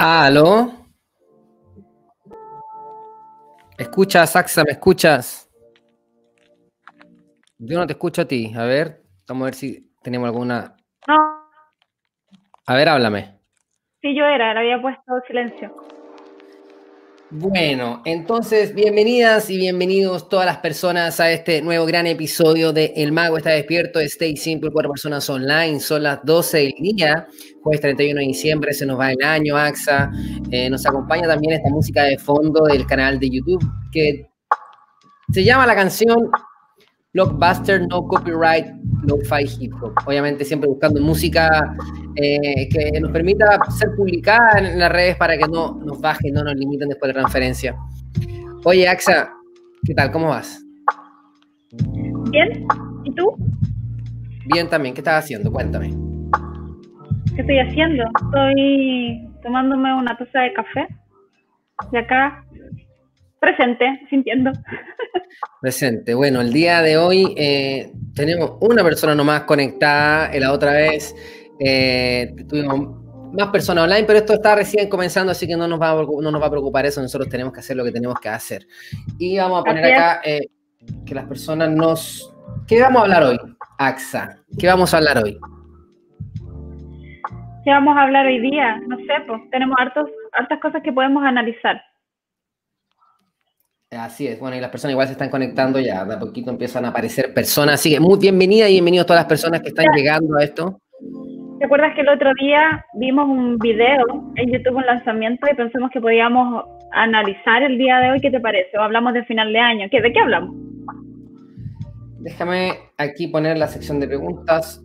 ¿Aló? ¿Me escuchas, Axa? ¿Me escuchas? Yo no te escucho a ti. A ver, vamos a ver si tenemos alguna. No, A ver, háblame. sí yo era, le había puesto silencio. Bueno, entonces, bienvenidas y bienvenidos todas las personas a este nuevo gran episodio de El Mago está despierto, Stay Simple, cuatro personas online. Son las 12 del día, jueves 31 de diciembre, se nos va el año, AXA. Eh, nos acompaña también esta música de fondo del canal de YouTube que se llama la canción Blockbuster No Copyright Lo-Fi Hip Hop. Obviamente siempre buscando música eh, que nos permita ser publicada en las redes para que no nos bajen, no nos limiten después de la transferencia. Oye, Axa, ¿qué tal? ¿Cómo vas? ¿Bien? ¿Y tú? Bien también, ¿qué estás haciendo? Cuéntame. ¿Qué estoy haciendo? Estoy tomándome una taza de café. Y acá, presente, sintiendo. Presente. Bueno, el día de hoy eh, tenemos una persona nomás conectada. eh, La otra vez eh, tuvimos más personas online, pero esto está recién comenzando, así que no nos, va a, no nos va a preocupar eso. Nosotros tenemos que hacer lo que tenemos que hacer. Y vamos a poner acá eh, que las personas nos... ¿Qué vamos a hablar hoy, AXA? ¿Qué vamos a hablar hoy? ¿Qué vamos a hablar hoy día? No sé, pues tenemos hartos, hartas cosas que podemos analizar. Así es, bueno, y las personas igual se están conectando ya, de a poquito empiezan a aparecer personas, así que muy bienvenida y bienvenidos todas las personas que están llegando a esto. ¿Te acuerdas que el otro día vimos un video en YouTube, un lanzamiento, y pensamos que podíamos analizar el día de hoy? ¿Qué te parece? O hablamos de final de año. ¿Qué, ¿De qué hablamos? Déjame aquí poner la sección de preguntas.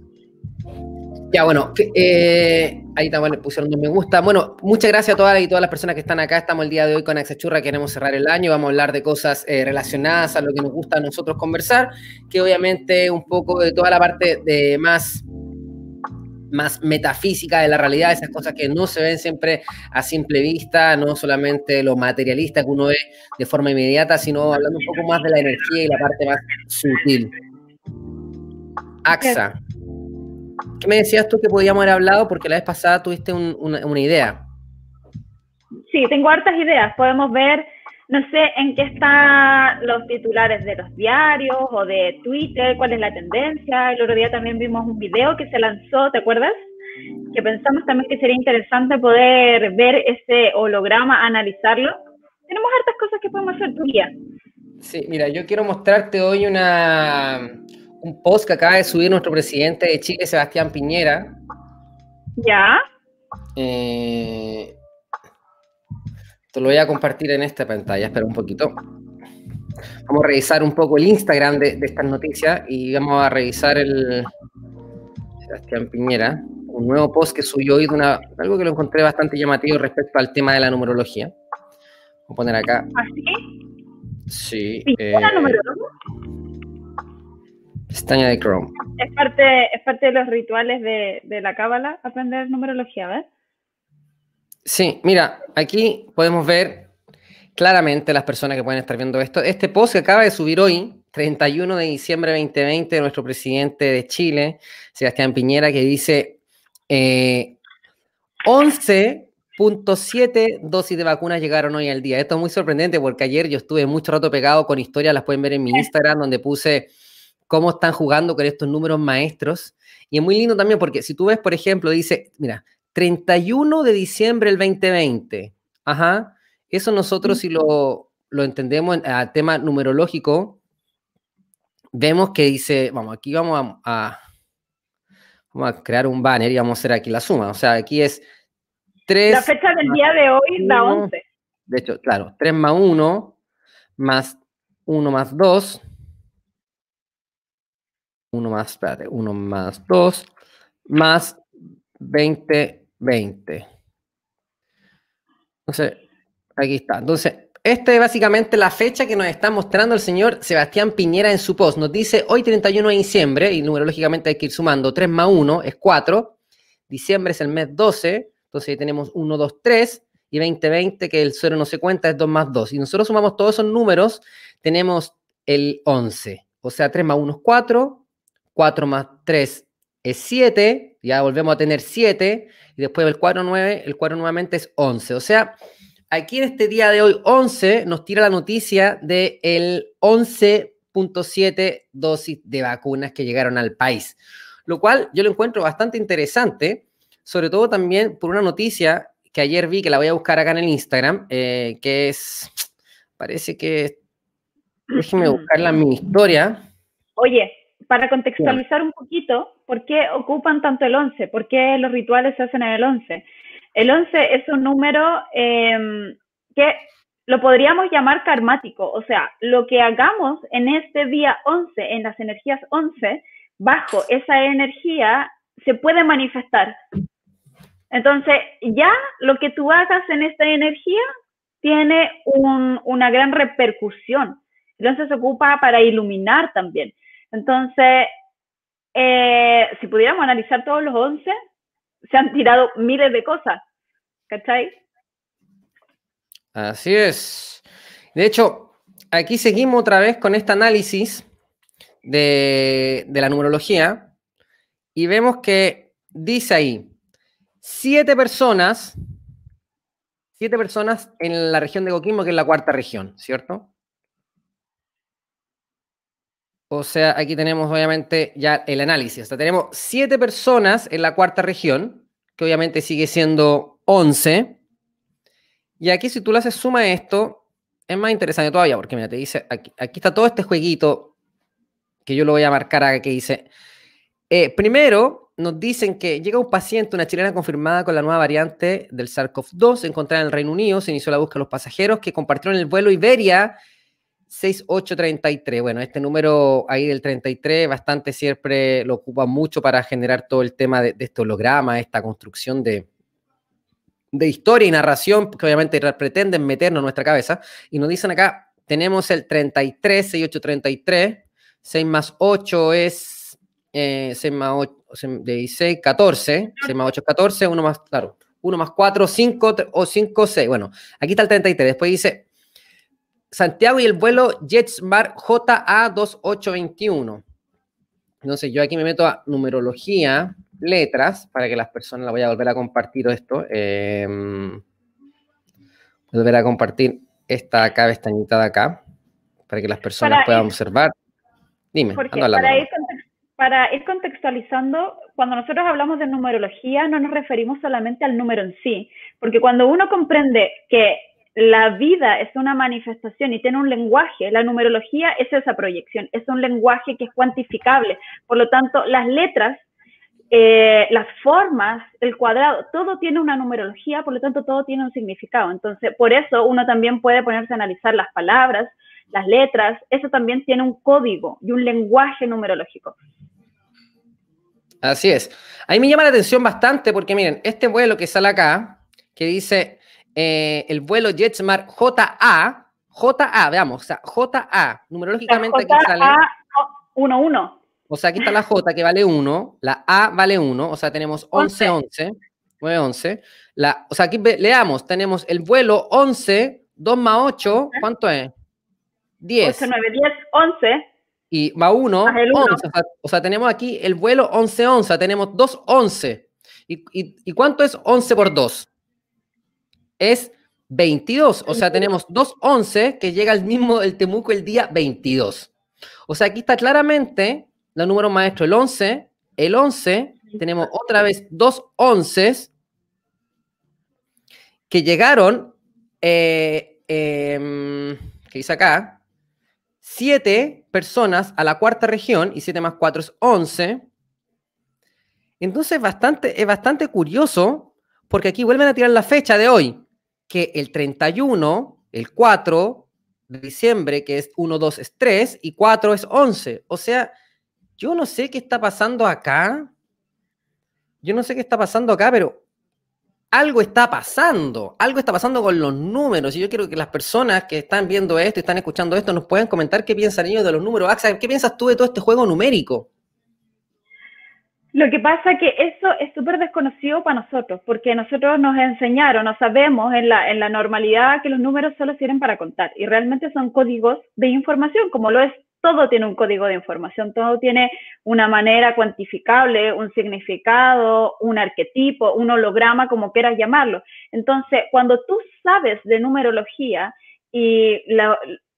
Ya, bueno, eh, ahí también le pusieron un me gusta. Bueno, muchas gracias a todas y todas las personas que están acá. Estamos el día de hoy con Axachurra, queremos cerrar el año, vamos a hablar de cosas eh, relacionadas a lo que nos gusta a nosotros conversar, que obviamente un poco de toda la parte de más más metafísica de la realidad, esas cosas que no se ven siempre a simple vista, no solamente lo materialista que uno ve de forma inmediata, sino hablando un poco más de la energía y la parte más sutil. AXA, ¿qué me decías tú que podíamos haber hablado? Porque la vez pasada tuviste un- una, una idea. Sí, tengo hartas ideas. Podemos ver, no sé en qué están los titulares de los diarios o de Twitter, cuál es la tendencia. El otro día también vimos un video que se lanzó, ¿te acuerdas? Que pensamos también que sería interesante poder ver ese holograma, analizarlo. Tenemos hartas cosas que podemos hacer tu día. Sí, mira, yo quiero mostrarte hoy una, un post que acaba de subir nuestro presidente de Chile, Sebastián Piñera. ¿Ya? Eh, te lo voy a compartir en esta pantalla, espera un poquito. Vamos a revisar un poco el Instagram de, de estas noticias y vamos a revisar el Sebastián Piñera, un nuevo post que subió hoy de una, algo que lo encontré bastante llamativo respecto al tema de la numerología. Voy a poner acá. ¿Así? Sí. ¿Piñera eh, uno? Pestaña de Chrome. Es parte, es parte de los rituales de, de la cábala aprender numerología, ¿ves? Sí, mira, aquí podemos ver claramente las personas que pueden estar viendo esto. Este post que acaba de subir hoy, 31 de diciembre de 2020, de nuestro presidente de Chile, Sebastián Piñera, que dice eh, 11.7 dosis de vacunas llegaron hoy al día. Esto es muy sorprendente porque ayer yo estuve mucho rato pegado con historias, las pueden ver en mi Instagram, donde puse cómo están jugando con estos números maestros. Y es muy lindo también porque si tú ves, por ejemplo, dice, mira, 31 de diciembre del 2020. Ajá. Eso nosotros si lo, lo entendemos en- a tema numerológico, vemos que dice, vamos, aquí vamos a, a- vamos a crear un banner y vamos a hacer aquí la suma. O sea, aquí es 3, La fecha del día de hoy, la uno. 11. de hecho, claro, 3 más 1 más 1 más 2. 1 más, espérate, 1 más 2 más 20, 20. Entonces, aquí está. Entonces, esta es básicamente la fecha que nos está mostrando el señor Sebastián Piñera en su post. Nos dice hoy 31 de diciembre, y numerológicamente hay que ir sumando 3 más 1 es 4. Diciembre es el mes 12, entonces ahí tenemos 1, 2, 3 y 2020, que el 0 no se cuenta, es 2 más 2. Y nosotros sumamos todos esos números, tenemos el 11. O sea, 3 más 1 es 4, 4 más 3 es 7, ya volvemos a tener 7, y después el 4, 9, el 4 nuevamente es 11. O sea, aquí en este día de hoy, 11, nos tira la noticia del el 11.7 dosis de vacunas que llegaron al país, lo cual yo lo encuentro bastante interesante, sobre todo también por una noticia que ayer vi, que la voy a buscar acá en el Instagram, eh, que es, parece que, déjeme buscarla en mi historia. Oye, para contextualizar un poquito, ¿por qué ocupan tanto el 11? ¿Por qué los rituales se hacen en el 11? El 11 es un número em, que lo podríamos llamar karmático, o sea, lo que hagamos en este día 11, en las energías 11, bajo esa energía se puede manifestar. Entonces, ya lo que tú hagas en esta energía tiene una gran repercusión. Entonces se ocupa para iluminar también. Entonces, eh, si pudiéramos analizar todos los 11, se han tirado miles de cosas. ¿Cachai? Así es. De hecho, aquí seguimos otra vez con este análisis de, de la numerología y vemos que dice ahí, siete personas, siete personas en la región de Coquimbo, que es la cuarta región, ¿cierto? O sea, aquí tenemos obviamente ya el análisis. O sea, tenemos siete personas en la cuarta región, que obviamente sigue siendo 11. Y aquí si tú le haces suma a esto, es más interesante todavía, porque mira, te dice, aquí, está todo este jueguito, que yo lo voy a marcar acá, que dice, eh, primero nos dicen que llega un paciente, una chilena confirmada con la nueva variante del SARS-CoV-2, encontrada en el Reino Unido, se inició la búsqueda de los pasajeros que compartieron el vuelo Iberia 6833. Bueno, este número ahí del 33 bastante siempre lo ocupa mucho para generar todo el tema de, este holograma, esta construcción de, de historia y narración que obviamente pretenden meternos en nuestra cabeza. Y nos dicen acá, tenemos el 33, 6833, 6 más 8 es 6 eh, más 8, 16, 14, 6 más 8 es 14, 1 más, claro, 1 más 4, 5 o 5, 6. Bueno, aquí está el 33. Después dice Santiago y el vuelo JetSmart JA2821. Entonces yo aquí me meto a numerología, letras, para que las personas la voy a volver a compartir esto. Eh, volver a compartir esta acá, pestañita de acá, para que las personas puedan observar. Dime, para ir, para ir contextualizando, cuando nosotros hablamos de numerología, no nos referimos solamente al número en sí, porque cuando uno comprende que la vida es una manifestación y tiene un lenguaje, la numerología es esa proyección, es un lenguaje que es cuantificable. Por lo tanto, las letras, eh, las formas, el cuadrado, todo tiene una numerología, por lo tanto, todo tiene un significado. Entonces, por eso uno también puede ponerse a analizar las palabras, las letras, eso también tiene un código y un lenguaje numerológico. Así es. A mí me llama la atención bastante porque miren, este vuelo que sale acá, que dice eh, el vuelo JetSmart JA, JA, veamos, o sea, JA, numerológicamente aquí sale. 1, 1. O sea, aquí está la J que vale 1, la A vale 1, o sea, tenemos 11, 11, 9, 11. La, o sea, aquí leamos, tenemos el vuelo 11, 2 más 8, ¿cuánto es? 10. 8, 9, 10, 11. Y va 1, 11. O sea, tenemos aquí el vuelo 11, 11, tenemos 2, 11. ¿Y, y, y cuánto es 11 por 2? Es 22. O sea, tenemos dos 11 que llega el mismo el Temuco el día 22. O sea, aquí está claramente el número maestro, el 11, el 11, tenemos otra vez dos 11 que llegaron, eh, que dice acá, siete personas a la cuarta región y 7 más 4 es 11. Entonces bastante, es bastante curioso porque aquí vuelven a tirar la fecha de hoy que el 31, el 4 de diciembre, que es 1, 2 es 3 y 4 es 11. O sea, yo no sé qué está pasando acá. Yo no sé qué está pasando acá, pero algo está pasando. Algo está pasando con los números. Y yo quiero que las personas que están viendo esto y están escuchando esto nos puedan comentar qué piensan ellos de los números. Axa, ¿qué piensas tú de todo este juego numérico? Lo que pasa que eso es súper desconocido para nosotros, porque nosotros nos enseñaron, no sabemos en la, en la normalidad que los números solo sirven para contar y realmente son códigos de información, como lo es todo tiene un código de información, todo tiene una manera cuantificable, un significado, un arquetipo, un holograma, como quieras llamarlo. Entonces, cuando tú sabes de numerología y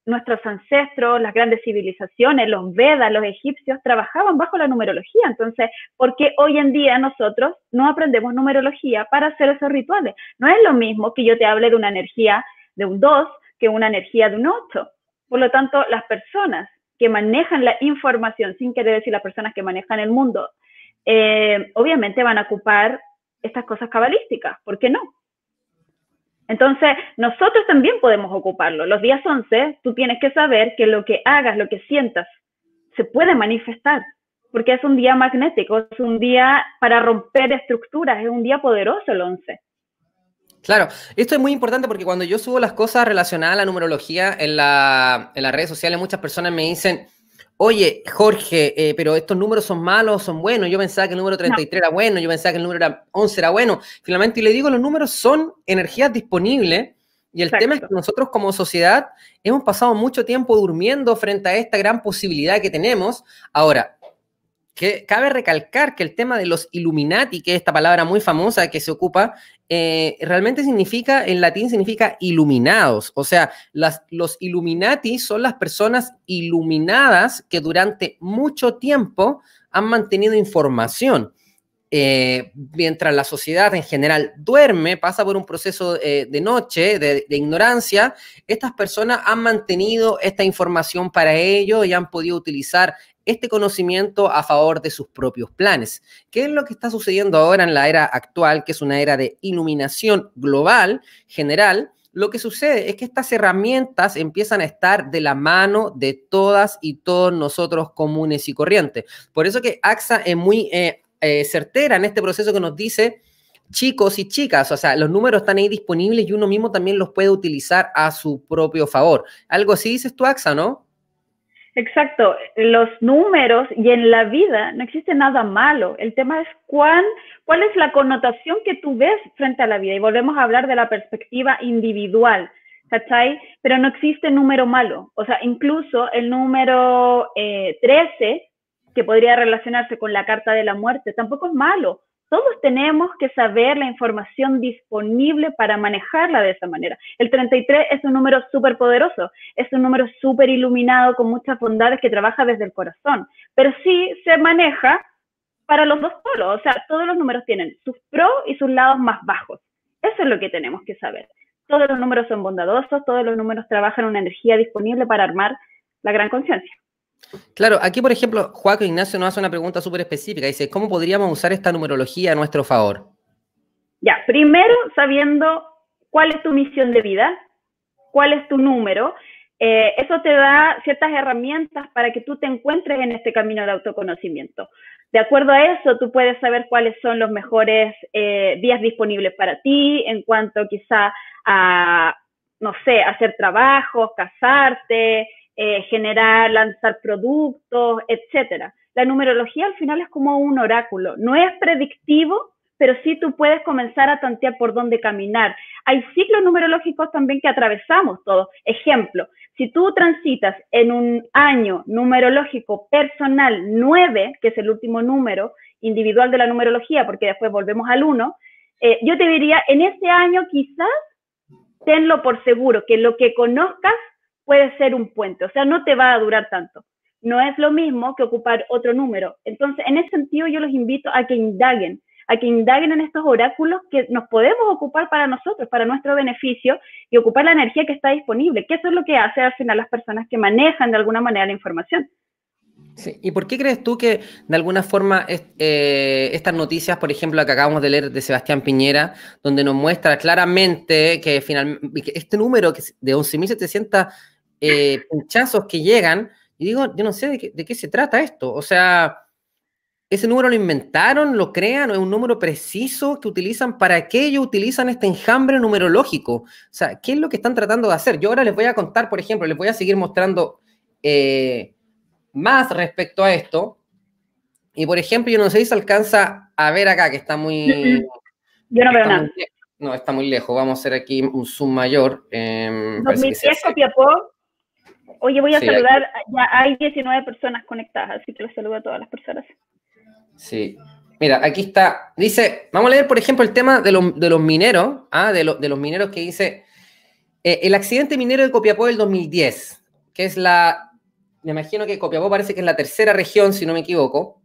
nuestros ancestros, las grandes civilizaciones, los Vedas, los egipcios, trabajaban bajo la numerología. Entonces, ¿por qué hoy en día nosotros no aprendemos numerología para hacer esos rituales? No es lo mismo que yo te hable de una energía de un 2 que una energía de un 8. Por lo tanto, las personas que manejan la información, sin querer decir las personas que manejan el mundo, eh, obviamente van a ocupar estas cosas cabalísticas. ¿Por qué no? Entonces, nosotros también podemos ocuparlo. Los días 11, tú tienes que saber que lo que hagas, lo que sientas, se puede manifestar, porque es un día magnético, es un día para romper estructuras, es un día poderoso el 11. Claro, esto es muy importante porque cuando yo subo las cosas relacionadas a la numerología en, la, en las redes sociales, muchas personas me dicen, oye, Jorge, eh, pero estos números son malos, son buenos. Yo pensaba que el número 33 era bueno, yo pensaba que el número era 11 era bueno. Finalmente, y le digo, los números son energías disponibles. Y el tema es que nosotros como sociedad hemos pasado mucho tiempo durmiendo frente a esta gran posibilidad que tenemos. Ahora, que cabe recalcar que el tema de los Illuminati, que es esta palabra muy famosa que se ocupa, eh, realmente significa, en latín significa iluminados. O sea, las, los Illuminati son las personas iluminadas que durante mucho tiempo han mantenido información. Eh, mientras la sociedad en general duerme, pasa por un proceso eh, de noche, de, ignorancia, estas personas han mantenido esta información para ello y han podido utilizar este conocimiento a favor de sus propios planes. ¿Qué es lo que está sucediendo ahora en la era actual, que es una era de iluminación global, general? Lo que sucede es que estas herramientas empiezan a estar de la mano de todas y todos nosotros comunes y corrientes. Por eso que AXA es muy eh, eh, certera en este proceso que nos dice, chicos y chicas, o sea, los números están ahí disponibles y uno mismo también los puede utilizar a su propio favor. Algo así dices tú, AXA, ¿no? Exacto, los números y en la vida no existe nada malo. El tema es cuán, cuál es la connotación que tú ves frente a la vida. Y volvemos a hablar de la perspectiva individual, ¿cachai? Pero no existe número malo. O sea, incluso el número eh, 13, que podría relacionarse con la carta de la muerte, tampoco es malo. Todos tenemos que saber la información disponible para manejarla de esa manera. El 33 es un número súper poderoso, es un número súper iluminado con muchas bondades que trabaja desde el corazón, pero sí se maneja para los dos polos, o sea, todos los números tienen sus pros y sus lados más bajos. Eso es lo que tenemos que saber. Todos los números son bondadosos, todos los números trabajan una energía disponible para armar la gran conciencia. Claro, aquí por ejemplo, Juaco Ignacio nos hace una pregunta súper específica. Dice, ¿cómo podríamos usar esta numerología a nuestro favor? Ya, primero sabiendo cuál es tu misión de vida, cuál es tu número. Eh, eso te da ciertas herramientas para que tú te encuentres en este camino de autoconocimiento. De acuerdo a eso, tú puedes saber cuáles son los mejores eh, días disponibles para ti en cuanto quizá a, no sé, hacer trabajos, casarte, eh, generar, lanzar productos, etcétera. La numerología al final es como un oráculo, no es predictivo, pero sí tú puedes comenzar a tantear por dónde caminar. Hay ciclos numerológicos también que atravesamos todos. Ejemplo, si tú transitas en un año numerológico personal 9, que es el último número individual de la numerología, porque después volvemos al 1, eh, yo te diría, en ese año quizás tenlo por seguro, que lo que conozcas puede ser un puente, o sea, no te va a durar tanto. No es lo mismo que ocupar otro número. Entonces, en ese sentido, yo los invito a que indaguen, a que indaguen en estos oráculos que nos podemos ocupar para nosotros, para nuestro beneficio y ocupar la energía que está disponible, que eso es lo que hace al final las personas que manejan de alguna manera la información. Sí. ¿Y por qué crees tú que de alguna forma eh, estas noticias, por ejemplo, la que acabamos de leer de Sebastián Piñera, donde nos muestra claramente que, finalmente este número de 11.700 eh, pinchazos que llegan, y digo, yo no sé de qué, se trata esto. O sea, ¿ese número lo inventaron, lo crean, o es un número preciso que utilizan? ¿Para qué ellos utilizan este enjambre numerológico? O sea, ¿qué es lo que están tratando de hacer? Yo ahora les voy a contar, por ejemplo, les voy a seguir mostrando eh, más respecto a esto. Y por ejemplo, yo no sé si se alcanza a ver acá, que está muy... Yo no veo nada. no, está muy lejos. Vamos a hacer aquí un zoom mayor. Eh, 2010 Copiapó Oye, voy a saludar, ya hay 19 personas conectadas, así que los saludo a todas las personas. Sí. Mira, aquí está, dice, vamos a leer, por ejemplo, el tema de, los mineros, ¿ah? de, de, los mineros que dice, eh, el accidente minero de Copiapó del 2010, que es la, me imagino que Copiapó parece que es la tercera región, si no me equivoco,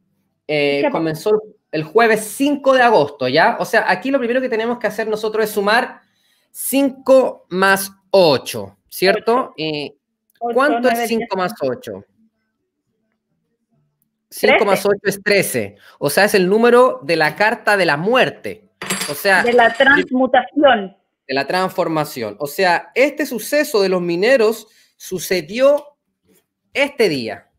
eh, comenzó el jueves 5 de agosto, ¿ya? O sea, aquí lo primero que tenemos que hacer nosotros es sumar 5 más 8, ¿cierto? Y ¿Cuánto es 5 más 8? 5 más 8 es 13. O sea, es el número de la carta de la muerte. O sea. De la transmutación. De la transformación. O sea, este suceso de los mineros sucedió este día.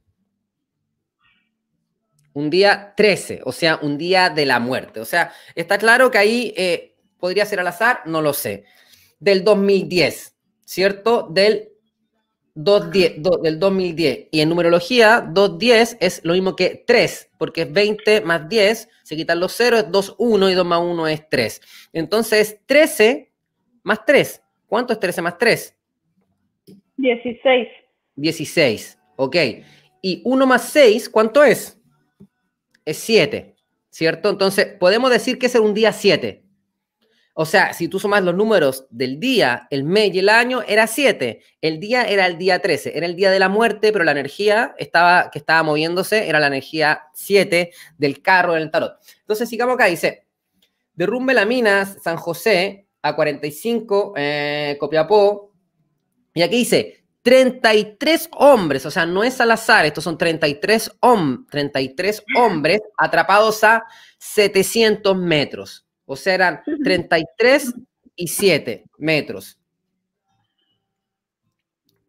Un día 13, o sea, un día de la muerte. O sea, está claro que ahí eh, podría ser al azar, no lo sé. Del 2010, ¿cierto? Del 210, del 2010. Y en numerología, 210 es lo mismo que 3, porque es 20 más 10, se quitan los ceros, es 2, 1 y 2 más 1 es 3. Entonces, 13 más 3. ¿Cuánto es 13 más 3? 16. 16, ok. Y 1 más 6, ¿cuánto es? Es 7, ¿cierto? Entonces, podemos decir que es un día 7. O sea, si tú sumas los números del día, el mes y el año, era 7. El día era el día 13, era el día de la muerte, pero la energía estaba, que estaba moviéndose era la energía 7 del carro en el tarot. Entonces, sigamos acá, dice, derrumbe la mina San José a 45, eh, Copiapó, y aquí dice, 33 hombres, o sea, no es al azar, estos son 33, 33 hombres atrapados a 700 metros. O sea, eran 33 y 7 metros.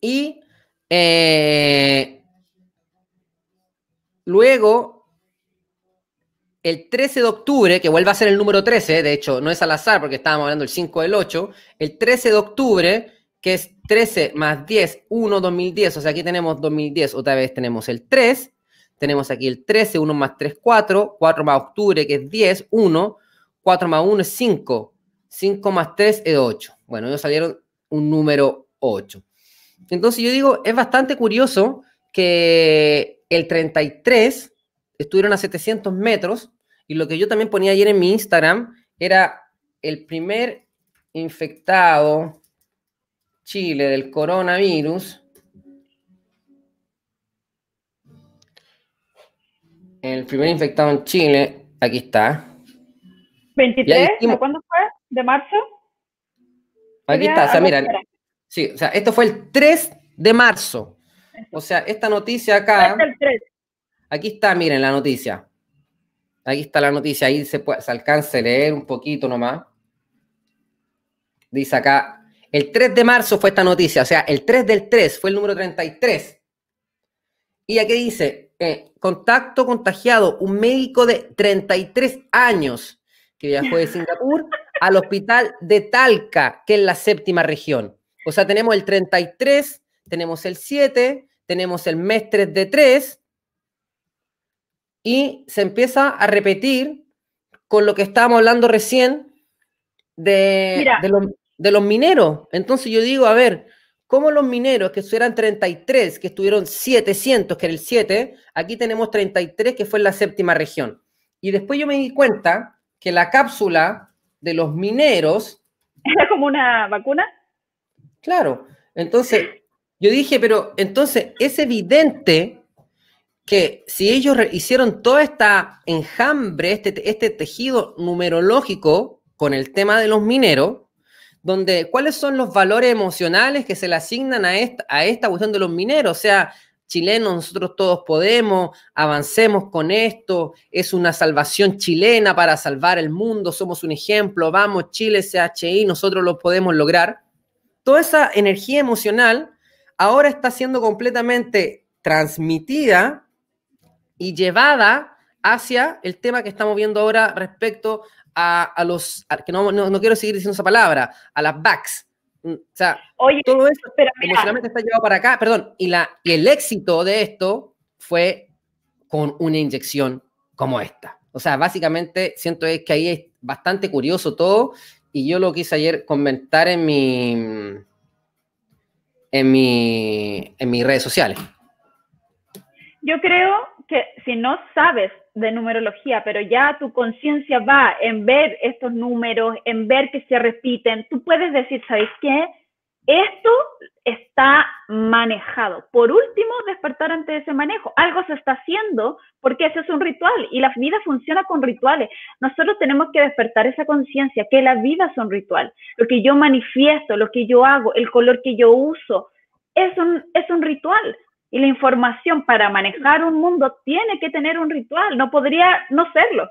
Y eh, luego, el 13 de octubre, que vuelve a ser el número 13, de hecho, no es al azar porque estábamos hablando del 5 del 8, el 13 de octubre, que es 13 más 10, 1, 2010, o sea, aquí tenemos 2010, otra vez tenemos el 3, tenemos aquí el 13, 1 más 3, 4, 4 más octubre, que es 10, 1, 4 más 1 es 5. 5 más 3 es 8. Bueno, ellos salieron un número 8. Entonces yo digo, es bastante curioso que el 33 estuvieron a 700 metros y lo que yo también ponía ayer en mi Instagram era el primer infectado Chile del coronavirus. El primer infectado en Chile, aquí está, ¿23? ¿Cuándo fue? ¿De marzo? Aquí está, o sea, mira. Sí, o sea, esto fue el 3 de marzo. O sea, esta noticia acá. Aquí está, miren la noticia. Aquí está la noticia, ahí se, puede, se alcanza a leer un poquito nomás. Dice acá, el 3 de marzo fue esta noticia, o sea, el 3 del 3 fue el número 33. Y aquí dice, eh, contacto contagiado, un médico de 33 años que viajó de Singapur, al hospital de Talca, que es la séptima región. O sea, tenemos el 33, tenemos el 7, tenemos el mes 3 de 3, y se empieza a repetir con lo que estábamos hablando recién de, de, los mineros. Entonces yo digo, a ver, ¿cómo los mineros que eran 33, que estuvieron 700, que era el 7, aquí tenemos 33, que fue en la séptima región? Y después yo me di cuenta que la cápsula de los mineros... ¿Era como una vacuna? Claro. Entonces, yo dije, pero entonces es evidente que si ellos hicieron toda esta enjambre, este, este tejido numerológico con el tema de los mineros, donde cuáles son los valores emocionales que se le asignan a esta, a esta cuestión de los mineros, o sea, chilenos, nosotros todos podemos, avancemos con esto, es una salvación chilena para salvar el mundo, somos un ejemplo, vamos Chile, CHI, nosotros lo podemos lograr. Toda esa energía emocional ahora está siendo completamente transmitida y llevada hacia el tema que estamos viendo ahora respecto a, los, que no, no, quiero seguir diciendo esa palabra, a las backs, o sea, todo eso emocionalmente está llevado para acá, perdón, y, la, y el éxito de esto fue con una inyección como esta. O sea, básicamente siento es que ahí es bastante curioso todo y yo lo quise ayer comentar en mi en, mi, en mis redes sociales. Yo creo que si no sabes de numerología, pero ya tu conciencia va en ver estos números, en ver que se repiten, tú puedes decir, ¿sabes qué? Esto está manejado. Por último, despertar ante ese manejo. Algo se está haciendo porque ese es un ritual y la vida funciona con rituales. Nosotros tenemos que despertar esa conciencia, que la vida es un ritual. Lo que yo manifiesto, lo que yo hago, el color que yo uso, es un, es un ritual. Y la información para manejar un mundo tiene que tener un ritual, no podría no serlo.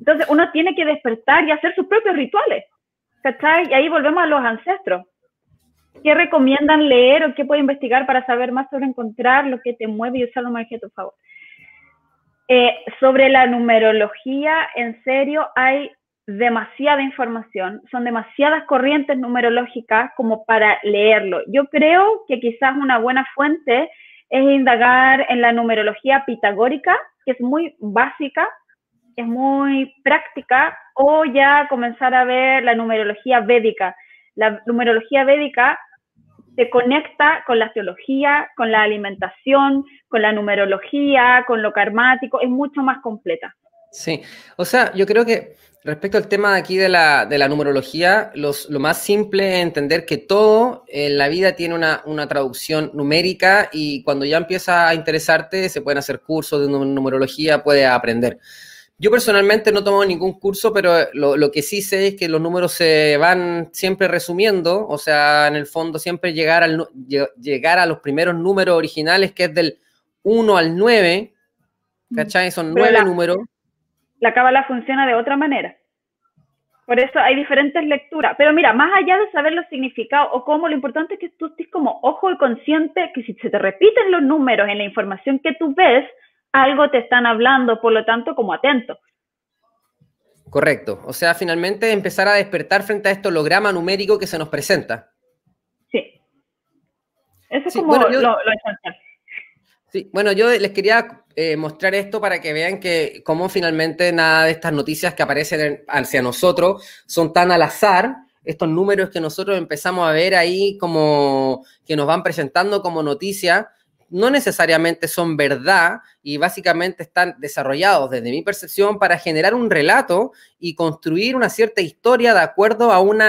Entonces uno tiene que despertar y hacer sus propios rituales. ¿Cachai? Y ahí volvemos a los ancestros. ¿Qué recomiendan leer o qué puede investigar para saber más sobre encontrar lo que te mueve y usarlo más a tu favor? Eh, sobre la numerología, en serio, hay demasiada información, son demasiadas corrientes numerológicas como para leerlo. Yo creo que quizás una buena fuente es indagar en la numerología pitagórica, que es muy básica, es muy práctica, o ya comenzar a ver la numerología védica. La numerología védica se conecta con la teología, con la alimentación, con la numerología, con lo karmático, es mucho más completa. Sí, o sea, yo creo que respecto al tema aquí de la, de la numerología, los, lo más simple es entender que todo en la vida tiene una, una, traducción numérica y cuando ya empieza a interesarte se pueden hacer cursos de numerología, puedes aprender. Yo personalmente no tomo ningún curso, pero lo, lo, que sí sé es que los números se van siempre resumiendo, o sea, en el fondo siempre llegar, al, llegar a los primeros números originales, que es del 1 al 9, ¿cachai? Son nueve números. La cábala funciona de otra manera. Por eso hay diferentes lecturas. Pero mira, más allá de saber los significados o cómo, lo importante es que tú estés como ojo y consciente que si se te repiten los números en la información que tú ves, algo te están hablando, por lo tanto, como atento. Correcto. O sea, finalmente empezar a despertar frente a este holograma numérico que se nos presenta. Sí. Eso es como lo, esencial. Sí, bueno, yo les quería eh, mostrar esto para que vean que cómo finalmente nada de estas noticias que aparecen hacia nosotros son tan al azar. Estos números que nosotros empezamos a ver ahí como que nos van presentando como noticia, no necesariamente son verdad y básicamente están desarrollados desde mi percepción para generar un relato y construir una cierta historia de acuerdo a un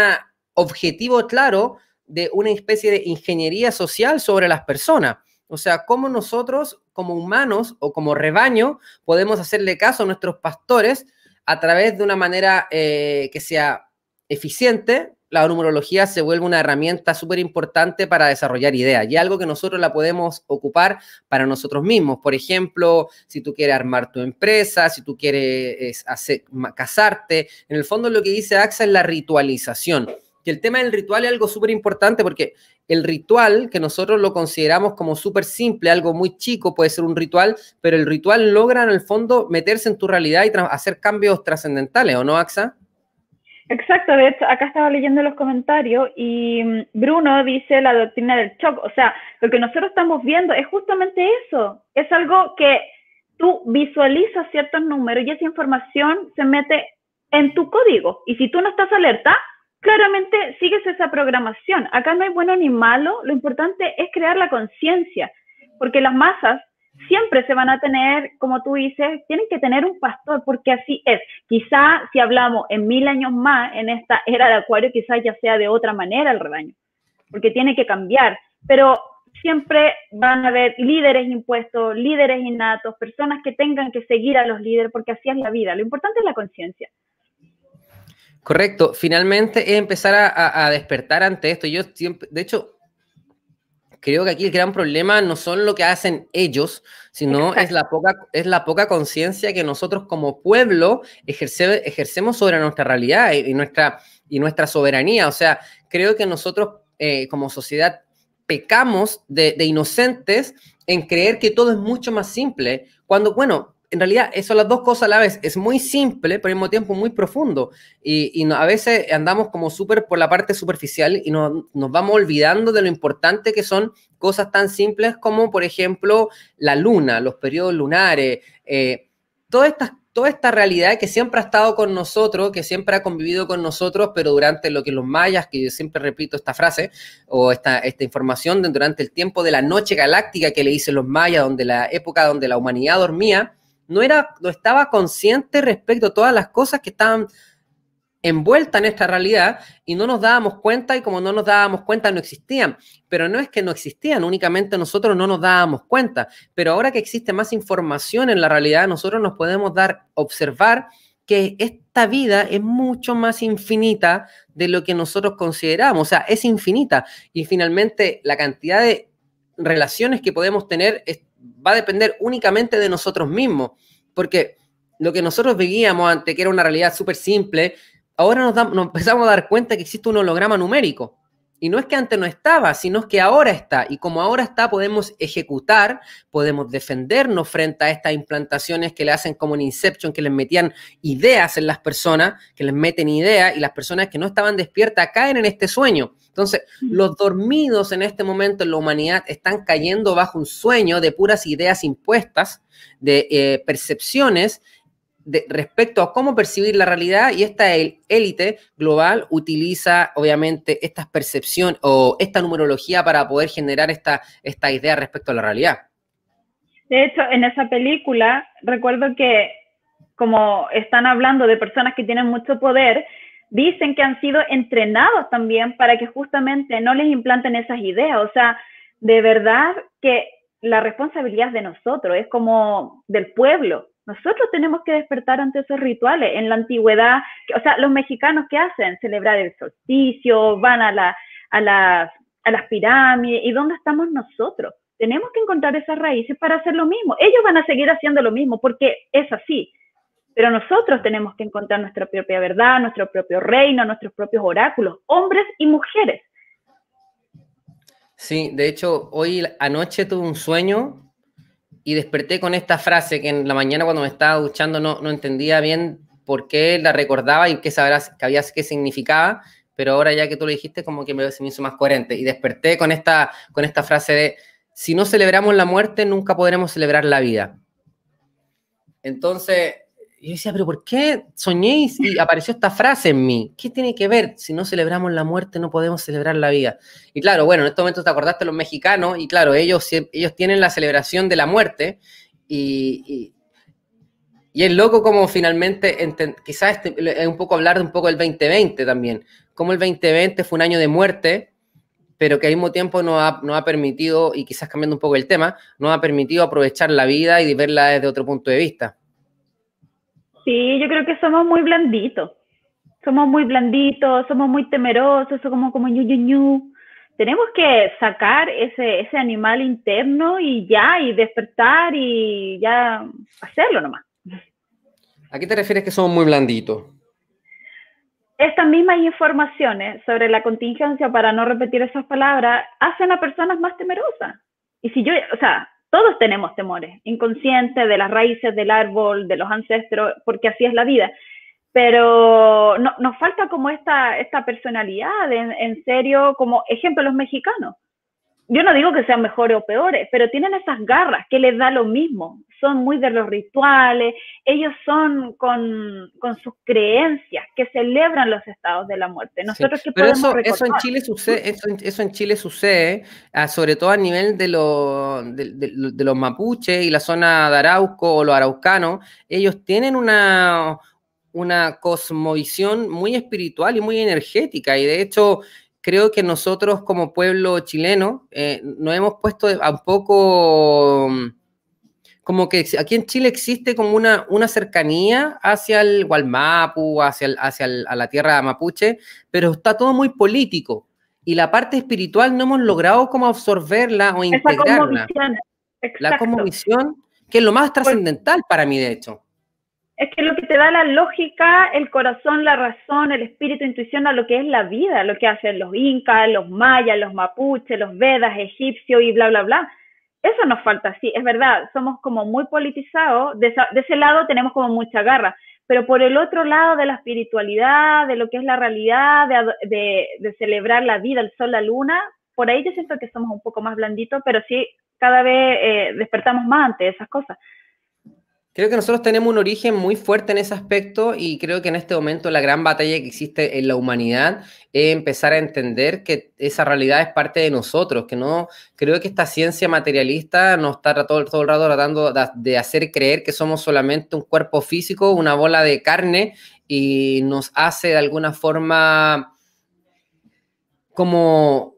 objetivo claro de una especie de ingeniería social sobre las personas. O sea, cómo nosotros como humanos o como rebaño podemos hacerle caso a nuestros pastores a través de una manera eh, que sea eficiente, la numerología se vuelve una herramienta súper importante para desarrollar ideas y algo que nosotros la podemos ocupar para nosotros mismos. Por ejemplo, si tú quieres armar tu empresa, si tú quieres hacer, casarte, en el fondo lo que dice AXA es la ritualización. Que el tema del ritual es algo súper importante porque el ritual, que nosotros lo consideramos como súper simple, algo muy chico, puede ser un ritual, pero el ritual logra en el fondo meterse en tu realidad y hacer cambios trascendentales, ¿o no, AXA? Exacto, de hecho, acá estaba leyendo los comentarios y mm, Bruno dice la doctrina del shock, o sea, lo que nosotros estamos viendo es justamente eso, es algo que tú visualizas ciertos números y esa información se mete en tu código y si tú no estás alerta, claramente sigues esa programación. Acá no hay bueno ni malo, lo importante es crear la conciencia, porque las masas siempre se van a tener, como tú dices, tienen que tener un pastor, porque así es. Quizá si hablamos en mil años más, en esta era de Acuario, quizás ya sea de otra manera el rebaño, porque tiene que cambiar. Pero siempre van a haber líderes impuestos, líderes innatos, personas que tengan que seguir a los líderes, porque así es la vida. Lo importante es la conciencia. Correcto. Finalmente es empezar a, a, despertar ante esto. Yo siempre, de hecho, creo que aquí el gran problema no son lo que hacen ellos, sino es la poca, es la poca conciencia que nosotros como pueblo ejercemos sobre nuestra realidad y nuestra, y nuestra soberanía. O sea, creo que nosotros eh, como sociedad pecamos de, de inocentes en creer que todo es mucho más simple, cuando, bueno, en realidad son las dos cosas a la vez. Es muy simple, pero al mismo tiempo muy profundo. Y, a veces andamos como súper por la parte superficial y nos, vamos olvidando de lo importante que son cosas tan simples como, por ejemplo, la luna, los periodos lunares, eh, todas estas toda esta realidad que siempre ha estado con nosotros, que siempre ha convivido con nosotros, pero durante lo que los mayas, que yo siempre repito esta frase o esta, esta información, durante el tiempo de la noche galáctica que le dicen los mayas, donde la época donde la humanidad dormía, no, era, estaba consciente respecto a todas las cosas que estaban envuelta en esta realidad y no nos dábamos cuenta y como no nos dábamos cuenta no existían. Pero no es que no existían, únicamente nosotros no nos dábamos cuenta. Pero ahora que existe más información en la realidad, nosotros nos podemos dar, observar que esta vida es mucho más infinita de lo que nosotros consideramos. O sea, es infinita. Y finalmente la cantidad de relaciones que podemos tener va a depender únicamente de nosotros mismos. Porque lo que nosotros veíamos antes, que era una realidad súper simple, ahora nos, empezamos a dar cuenta que existe un holograma numérico. Y no es que antes no estaba, sino que ahora está. Y como ahora está, podemos ejecutar, podemos defendernos frente a estas implantaciones que le hacen como un Inception, que les metían ideas en las personas, que les meten ideas y las personas que no estaban despiertas caen en este sueño. Entonces, los dormidos en este momento en la humanidad están cayendo bajo un sueño de puras ideas impuestas, de eh, percepciones respecto a cómo percibir la realidad y esta élite global utiliza obviamente esta percepción o esta numerología para poder generar esta, esta idea respecto a la realidad. De hecho, en esa película recuerdo que como están hablando de personas que tienen mucho poder, dicen que han sido entrenados también para que justamente no les implanten esas ideas. O sea, de verdad que la responsabilidad es de nosotros, es como del pueblo. Nosotros tenemos que despertar ante esos rituales. En la antigüedad, o sea, los mexicanos, ¿qué hacen? Celebrar el solsticio, van a, la, a, las, a las pirámides. ¿Y dónde estamos nosotros? Tenemos que encontrar esas raíces para hacer lo mismo. Ellos van a seguir haciendo lo mismo porque es así. Pero nosotros tenemos que encontrar nuestra propia verdad, nuestro propio reino, nuestros propios oráculos, hombres y mujeres. Sí, de hecho, hoy anoche tuve un sueño y desperté con esta frase que en la mañana cuando me estaba duchando no, no entendía bien por qué la recordaba y qué sabrás, que qué significaba, pero ahora ya que tú lo dijiste como que me, se me hizo más coherente y desperté con esta, con esta frase de si no celebramos la muerte nunca podremos celebrar la vida. Entonces, y yo decía, pero ¿por qué soñé y apareció esta frase en mí? ¿Qué tiene que ver? Si no celebramos la muerte, no podemos celebrar la vida. Y claro, bueno, en este momento te acordaste de los mexicanos, y claro, ellos, ellos tienen la celebración de la muerte, y, y, es loco como finalmente, quizás este, es un poco hablar de un poco del 2020 también, como el 2020 fue un año de muerte, pero que al mismo tiempo nos ha, ha permitido, y quizás cambiando un poco el tema, nos ha permitido aprovechar la vida y verla desde otro punto de vista. Sí, yo creo que somos muy blanditos. Somos muy blanditos, somos muy temerosos, somos como ñu, ñu, ñu. Tenemos que sacar ese, ese animal interno y ya, y despertar y ya hacerlo nomás. ¿A qué te refieres que somos muy blanditos? Estas mismas informaciones sobre la contingencia, para no repetir esas palabras, hacen a personas más temerosas. Y si yo, o sea, todos tenemos temores, inconscientes de las raíces del árbol, de los ancestros, porque así es la vida. Pero no, nos falta como esta, personalidad, en, en serio, como ejemplo los mexicanos yo no digo que sean mejores o peores, pero tienen esas garras que les da lo mismo. Son muy de los rituales, ellos son con, sus creencias que celebran los estados de la muerte. Nosotros pero eso, eso, en Chile sucede, eso, en Chile sucede, ah, sobre todo a nivel de, de, los mapuches y la zona de Arauco o los araucanos. Ellos tienen una, una cosmovisión muy espiritual y muy energética y de hecho creo que nosotros como pueblo chileno eh, nos hemos puesto a un poco como que aquí en Chile existe como una, una cercanía hacia el Gualmapu, hacia, hacia la tierra mapuche, pero está todo muy político. Y la parte espiritual no hemos logrado como absorberla o integrarla. La como visión, que es lo más pues trascendental para mí, de hecho es que lo que te da la lógica, el corazón, la razón, el espíritu, intuición a lo que es la vida, lo que hacen los incas, los mayas, los mapuches, los vedas, egipcios y bla, bla, bla. Eso nos falta, sí, es verdad, somos como muy politizados, de, ese lado tenemos como mucha garra, pero por el otro lado de la espiritualidad, de lo que es la realidad, de, celebrar la vida, el sol, la luna, por ahí yo siento que somos un poco más blanditos, pero sí, cada vez eh, despertamos más ante esas cosas. Creo que nosotros tenemos un origen muy fuerte en ese aspecto y creo que en este momento la gran batalla que existe en la humanidad es empezar a entender que esa realidad es parte de nosotros, que no creo que esta ciencia materialista nos está todo, todo el rato tratando de hacer creer que somos solamente un cuerpo físico, una bola de carne y nos hace de alguna forma como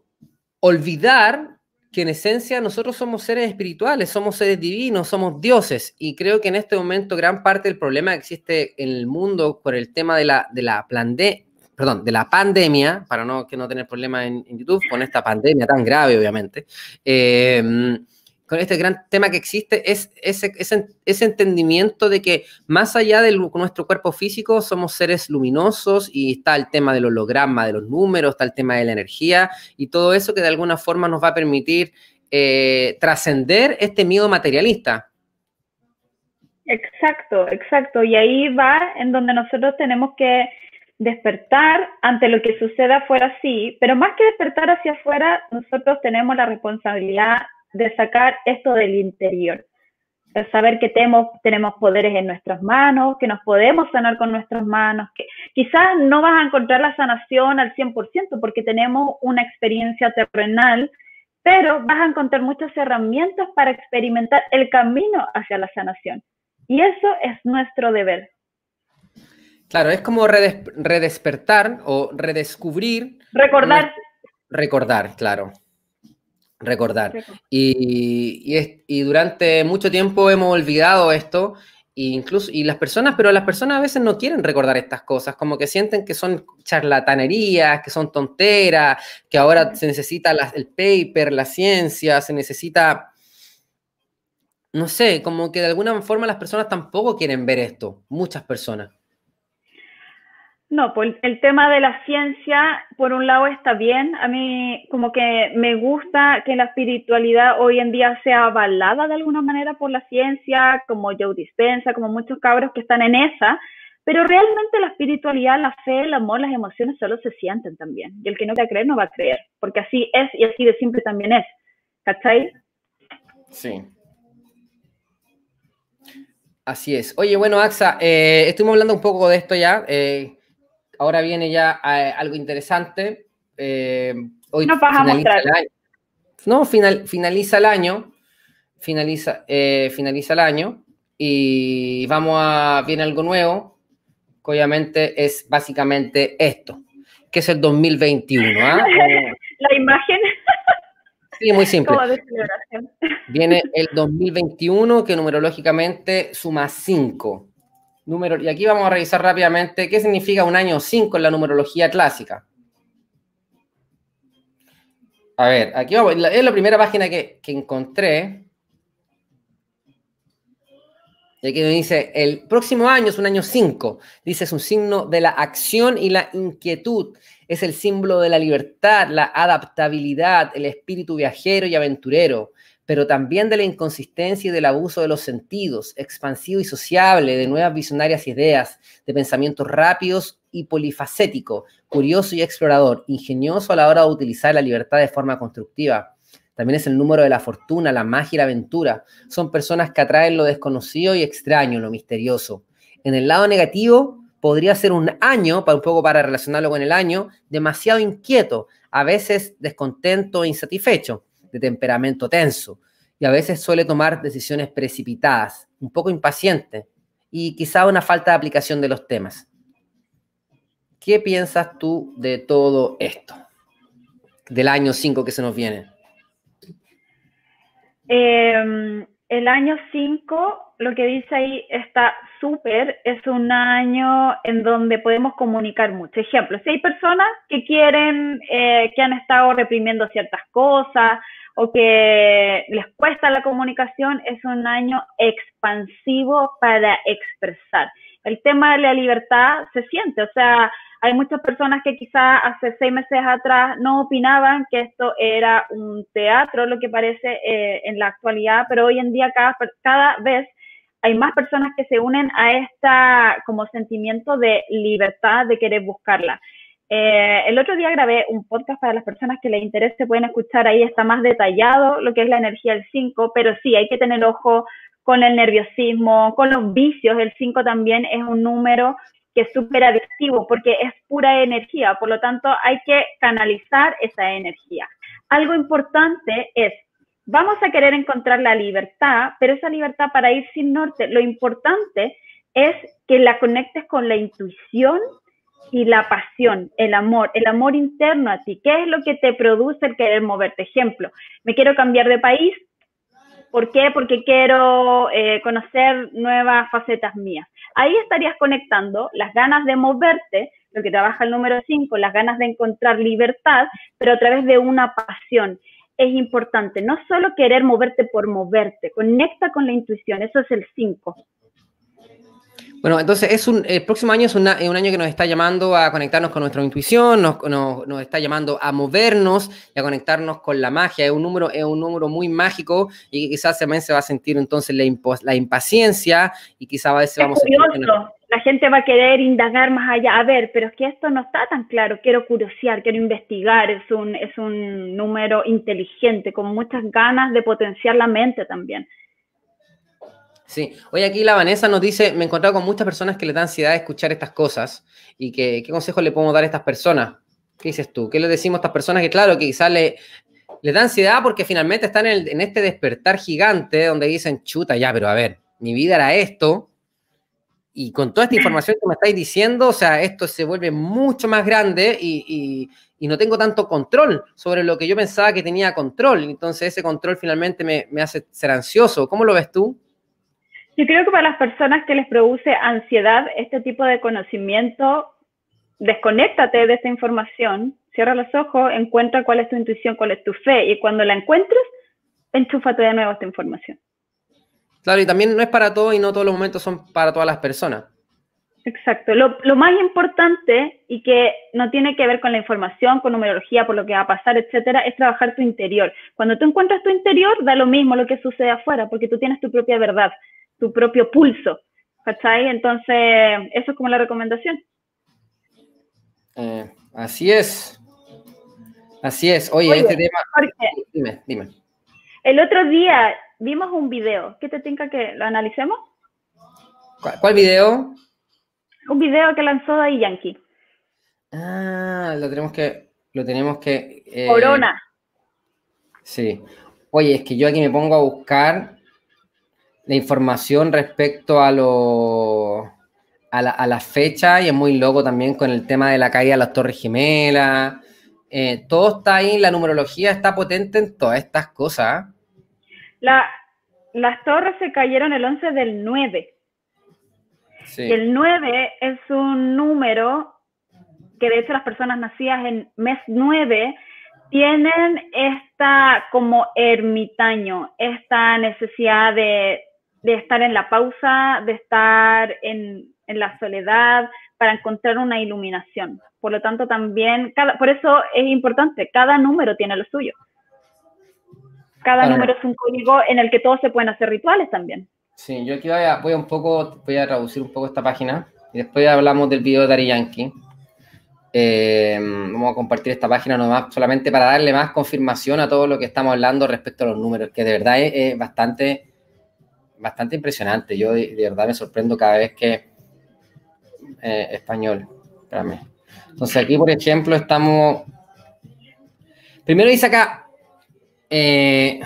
olvidar que en esencia nosotros somos seres espirituales, somos seres divinos, somos dioses. Y creo que en este momento gran parte del problema que existe en el mundo por el tema de la, de la, perdón, de la pandemia, para no, que no tener problemas en, YouTube, con esta pandemia tan grave, obviamente, eh, con este gran tema que existe es ese, ese, entendimiento de que más allá de nuestro cuerpo físico somos seres luminosos y está el tema del holograma, de los números, está el tema de la energía y todo eso que de alguna forma nos va a permitir eh, trascender este miedo materialista. Exacto, exacto. Y ahí va en donde nosotros tenemos que despertar ante lo que suceda afuera, sí, pero más que despertar hacia afuera, nosotros tenemos la responsabilidad de sacar esto del interior, de saber que tenemos, tenemos poderes en nuestras manos, que nos podemos sanar con nuestras manos, que quizás no vas a encontrar la sanación al 100% porque tenemos una experiencia terrenal, pero vas a encontrar muchas herramientas para experimentar el camino hacia la sanación. Y eso es nuestro deber. Claro, es como redespertar o redescubrir. Recordar. Recordar, claro recordar. Y, y, durante mucho tiempo hemos olvidado esto, e incluso, y las personas, pero las personas a veces no quieren recordar estas cosas, como que sienten que son charlatanerías, que son tonteras, que ahora se necesita el paper, la ciencia, se necesita, no sé, como que de alguna forma las personas tampoco quieren ver esto, muchas personas. No, pues el tema de la ciencia, por un lado, está bien. A mí como que me gusta que la espiritualidad hoy en día sea avalada de alguna manera por la ciencia, como Joe Dispensa, como muchos cabros que están en esa, pero realmente la espiritualidad, la fe, el amor, las emociones solo se sienten también. Y el que no quiera creer no va a creer, porque así es y así de simple también es. ¿Cachai? Sí. Así es. Oye, bueno, Axa, eh, estuvimos hablando un poco de esto ya. Eh, ahora viene ya eh, algo interesante. Eh, hoy no finaliza el año. No, final, finaliza el año. Finaliza, eh, finaliza el año. Y vamos a. Viene algo nuevo. Que obviamente es básicamente esto. Que es el 2021. ¿ah? La imagen. Sí, muy simple. Viene el 2021, que numerológicamente suma 5 y aquí vamos a revisar rápidamente qué significa un año 5 en la numerología clásica. A ver, aquí vamos, es la primera página que, encontré. Y aquí me dice, el próximo año es un año 5. Dice, es un signo de la acción y la inquietud. Es el símbolo de la libertad, la adaptabilidad, el espíritu viajero y aventurero pero también de la inconsistencia y del abuso de los sentidos, expansivo y sociable, de nuevas visionarias ideas, de pensamientos rápidos y polifacético, curioso y explorador, ingenioso a la hora de utilizar la libertad de forma constructiva. También es el número de la fortuna, la magia y la aventura. Son personas que atraen lo desconocido y extraño, lo misterioso. En el lado negativo, podría ser un año, para un poco para relacionarlo con el año, demasiado inquieto, a veces descontento e insatisfecho de temperamento tenso y a veces suele tomar decisiones precipitadas, un poco impaciente y quizá una falta de aplicación de los temas. ¿Qué piensas tú de todo esto? Del año 5 que se nos viene. Em, el año 5, lo que dice ahí está súper, es un año en donde podemos comunicar mucho. Ejemplo, si hay personas que quieren, eh, que han estado reprimiendo ciertas cosas, o que les cuesta la comunicación, es un año expansivo para expresar. El tema de la libertad se siente, o sea, hay muchas personas que quizás hace seis meses atrás no opinaban que esto era un teatro, lo que parece eh, en la actualidad, pero hoy en día cada, cada vez hay más personas que se unen a esta como sentimiento de libertad, de querer buscarla. Eh, el otro día grabé un podcast para las personas que les interese, pueden escuchar ahí, está más detallado lo que es la energía del 5, pero sí, hay que tener ojo con el nerviosismo, con los vicios. El 5 también es un número que es súper adictivo porque es pura energía, por lo tanto hay que canalizar esa energía. Algo importante es, vamos a querer encontrar la libertad, pero esa libertad para ir sin norte, lo importante es que la conectes con la intuición y la pasión, el amor, el amor interno a ti. ¿Qué es lo que te produce el querer moverte? Ejemplo, me quiero cambiar de país. ¿Por qué? Porque quiero eh, conocer nuevas facetas mías. Ahí estarías conectando las ganas de moverte, lo que trabaja el número 5, las ganas de encontrar libertad, pero a través de una pasión. Es importante no solo querer moverte por moverte, conecta con la intuición, eso es el 5. Bueno, entonces es un, el próximo año es, un año que nos está llamando a conectarnos con nuestra intuición, nos, nos, está llamando a movernos y a conectarnos con la magia. Es un número, es un número muy mágico y quizás también se va a sentir entonces la, la impaciencia y quizás a veces vamos a La gente va a querer indagar más allá. A ver, pero es que esto no está tan claro. Quiero curiosear, quiero investigar. Es un, es un número inteligente, con muchas ganas de potenciar la mente también. Sí, hoy aquí la Vanessa nos dice, me he encontrado con muchas personas que le da ansiedad escuchar estas cosas y que, qué consejo le podemos dar a estas personas. ¿Qué dices tú? ¿Qué le decimos a estas personas que claro, que quizás le, da ansiedad porque finalmente están en, este despertar gigante donde dicen, chuta, ya, pero a ver, mi vida era esto y con toda esta información que me estáis diciendo, o sea, esto se vuelve mucho más grande y, y, no tengo tanto control sobre lo que yo pensaba que tenía control. Entonces ese control finalmente me, me hace ser ansioso. ¿Cómo lo ves tú? Yo creo que para las personas que les produce ansiedad este tipo de conocimiento, desconéctate de esta información, cierra los ojos, encuentra cuál es tu intuición, cuál es tu fe, y cuando la encuentres, enchúfate de nuevo esta información. Claro, y también no es para todo y no todos los momentos son para todas las personas. Exacto. Lo, lo, más importante y que no tiene que ver con la información, con numerología, por lo que va a pasar, etcétera, es trabajar tu interior. Cuando tú encuentras tu interior, da lo mismo lo que sucede afuera, porque tú tienes tu propia verdad tu propio pulso. ¿Cachai? Entonces, eso es como la recomendación. Eh, así es. Así es. Oye, este tema. dime, dime. El otro día vimos un video. ¿Qué te tinca que lo analicemos? ¿Cuál, video? Un video que lanzó Daddy Yankee. Ah, lo tenemos que. Lo tenemos que. Eh, Corona. Sí. Oye, es que yo aquí me pongo a buscar la información respecto a lo a la, a la, fecha y es muy loco también con el tema de la caída de las Torres Gemelas. Eh, todo está ahí, la numerología está potente en todas estas cosas. La, las torres se cayeron el 11 del 9. Y el 9 es un número que de hecho las personas nacidas en mes 9 tienen esta como ermitaño, esta necesidad de de estar en la pausa, de estar en, la soledad, para encontrar una iluminación. Por lo tanto, también, cada, por eso es importante, cada número tiene lo suyo. Cada número es un código en el que todos se pueden hacer rituales también. Sí, yo aquí voy a, voy un poco, voy a traducir un poco esta página y después hablamos del video de Dari Yankee. Eh, vamos a compartir esta página nomás solamente para darle más confirmación a todo lo que estamos hablando respecto a los números, que de verdad es bastante bastante impresionante. Yo de, verdad me sorprendo cada vez que eh, español. Espérame. Entonces aquí, por ejemplo, estamos. Primero dice acá. Eh,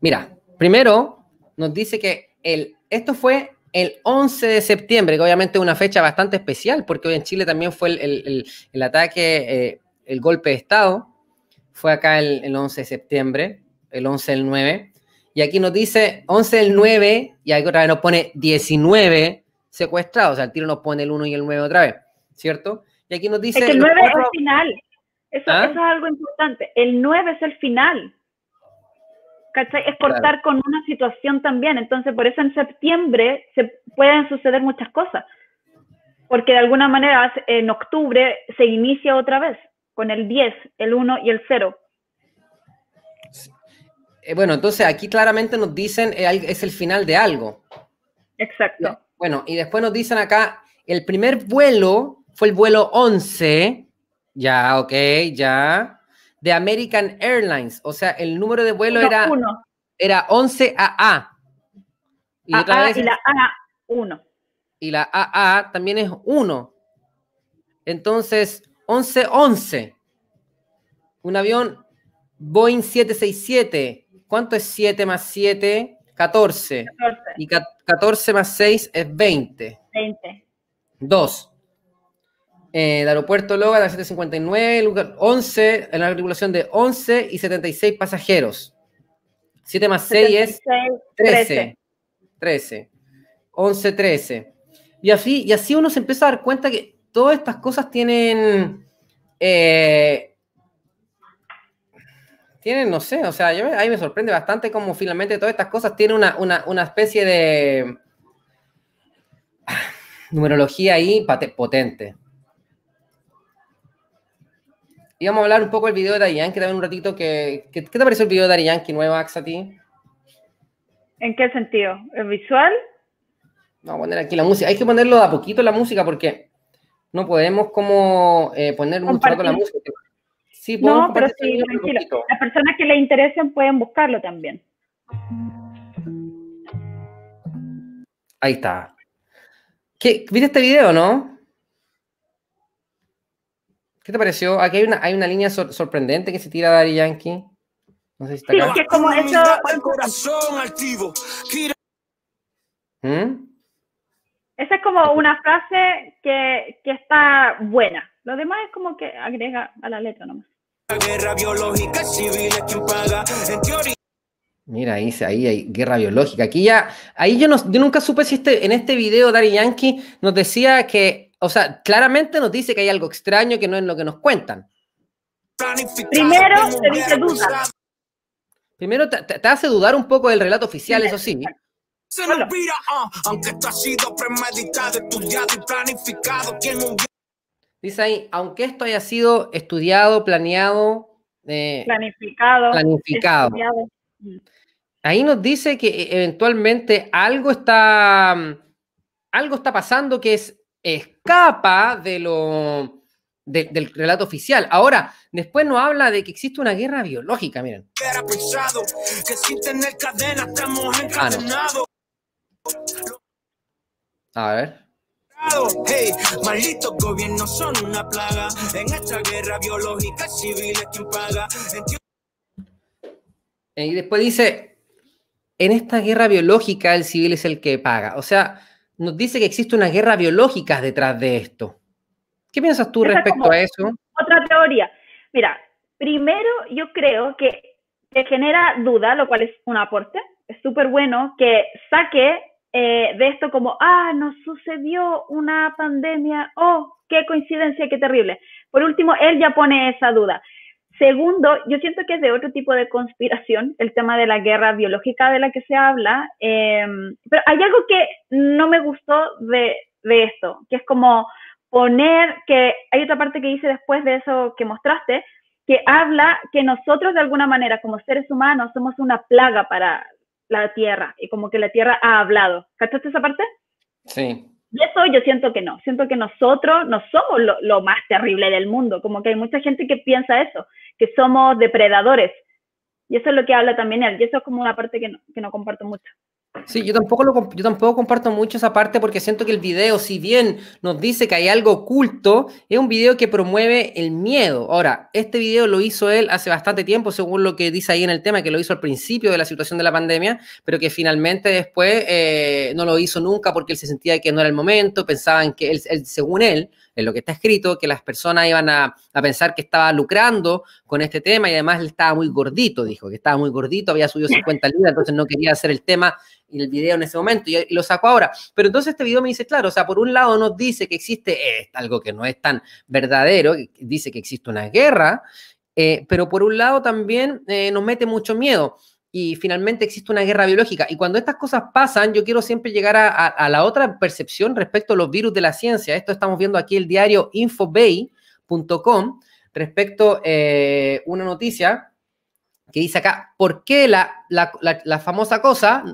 mira, primero nos dice que el, esto fue el 11 de septiembre, que obviamente es una fecha bastante especial, porque hoy en Chile también fue el, ataque, eh, el golpe de Estado, fue acá el, el 11 de septiembre, el 11 del 9 y aquí nos dice 11 del 9 y aquí otra vez nos pone 19 secuestrados, o sea, el tiro nos pone el 1 y el 9 otra vez, ¿cierto? Y aquí nos dice... Es que el 9 es el final, eso, ¿Ah? eso, es algo importante, el 9 es el final, ¿cachai? Es cortar con una situación también, entonces por eso en septiembre se pueden suceder muchas cosas, porque de alguna manera en octubre se inicia otra vez con el 10, el 1 y el 0 eh, bueno, entonces aquí claramente nos dicen eh, es el final de algo. Exacto. Bueno, y después nos dicen acá, el primer vuelo fue el vuelo 11, ya, ok, ya, de American Airlines. O sea, el número de vuelo era... era 11 AA. Y, otra vez y la A1. Y la AA también es 1. Entonces, 11-11. Un avión Boeing 767. ¿Cuánto es 7 más 7? 14. 14. Y 14 más 6 es 20. 20. 2. Eh, el aeropuerto Logan a 759, 11, en la regulación de 11 y 76 pasajeros. 7 más 6 es 13. 13. 11, 13. Y así, y así uno se empieza a dar cuenta que todas estas cosas tienen. Eh, tienen, no sé, o sea, yo, ahí me sorprende bastante cómo finalmente todas estas cosas tienen una, una, una especie de numerología ahí potente. Y vamos a hablar un poco del video de Dari Yankee también un ratito. Que, ¿Qué te pareció el video de Dari Yankee nuevo, Ax, a ti? ¿En qué sentido? ¿El visual? Vamos a poner aquí la música. Hay que ponerlo de a poquito la música porque no podemos como eh, poner mucho rato la música. Sí, no, pero sí, tranquilo. Las personas que le interesen pueden buscarlo también. Ahí está. ¿Qué, ¿Viste este video, no? ¿Qué te pareció? Aquí hay una, hay una línea sorprendente que se tira Dari Yankee. No sé si está sí, acá. que como eso... corazón ¿Mm? Esa es como una frase que, que, está buena. Lo demás es como que agrega a la letra nomás. Guerra biológica civil es quien paga. En teoría. Mira, ahí, ahí hay guerra biológica. Aquí ya, ahí yo, no, yo nunca supe si este, en este video Dari Yankee nos decía que, o sea, claramente nos dice que hay algo extraño que no es lo que nos cuentan. Primero te dice duda. Primero te, te, hace dudar un poco del relato oficial, eso sí. Se nos ah, aunque esto ha sido premeditado, estudiado y planificado. Dice ahí, aunque esto haya sido estudiado, planeado, eh, planificado, planificado. Ahí nos dice que e, eventualmente algo está, mm, algo está pasando que es, escapa de lo, del relato oficial. Ahora, después nos habla de que existe una guerra biológica, miren. Ah, A ver. Hey, malditos gobiernos son una plaga. En esta guerra biológica civil es quien paga. Y después dice, en esta guerra biológica el civil es el que paga. O sea, nos dice que existe una guerra biológica detrás de esto. ¿Qué piensas tú respecto a eso? Otra teoría. Mira, primero yo creo que te genera duda, lo cual es un aporte. Es súper bueno que saque eh, de esto como, ah, nos sucedió una pandemia, oh, qué coincidencia, qué terrible. Por último, él ya pone esa duda. Segundo, yo siento que es de otro tipo de conspiración el tema de la guerra biológica de la que se habla, em, pero hay algo que no me gustó de, de esto, que es como poner que hay otra parte que dice después de eso que mostraste, que habla que nosotros de alguna manera como seres humanos somos una plaga para la Tierra y como que la Tierra ha hablado. ¿Cachaste esa parte? Sí. Y eso yo siento que no, siento que nosotros no somos lo, más terrible del mundo, como que hay mucha gente que piensa eso, que somos depredadores. Y eso es lo que habla también él, y eso es como una parte que no, que no comparto mucho. Sí, yo tampoco, lo, yo tampoco comparto mucho esa parte porque siento que el video, si bien nos dice que hay algo oculto, es un video que promueve el miedo. Ahora, este video lo hizo él hace bastante tiempo, según lo que dice ahí en el tema, que lo hizo al principio de la situación de la pandemia, pero que finalmente después eh, no lo hizo nunca porque él se sentía que no era el momento, pensaban que él según él, en lo que está escrito, que las personas iban a, pensar que estaba lucrando con este tema y además él estaba muy gordito, dijo, que estaba muy gordito, había subido 50 libras, entonces no quería hacer el tema y el video en ese momento y, lo sacó ahora. Pero entonces este video me dice, claro, o sea, por un lado nos dice que existe algo que no es tan verdadero, dice que existe una guerra, eh, pero por un lado también eh, nos mete mucho miedo y finalmente existe una guerra biológica. Y cuando estas cosas pasan, yo quiero siempre llegar a, la otra percepción respecto a los virus de la ciencia. Esto estamos viendo aquí el diario infobay.com respecto a eh, una noticia que dice acá, ¿por qué la, famosa cosa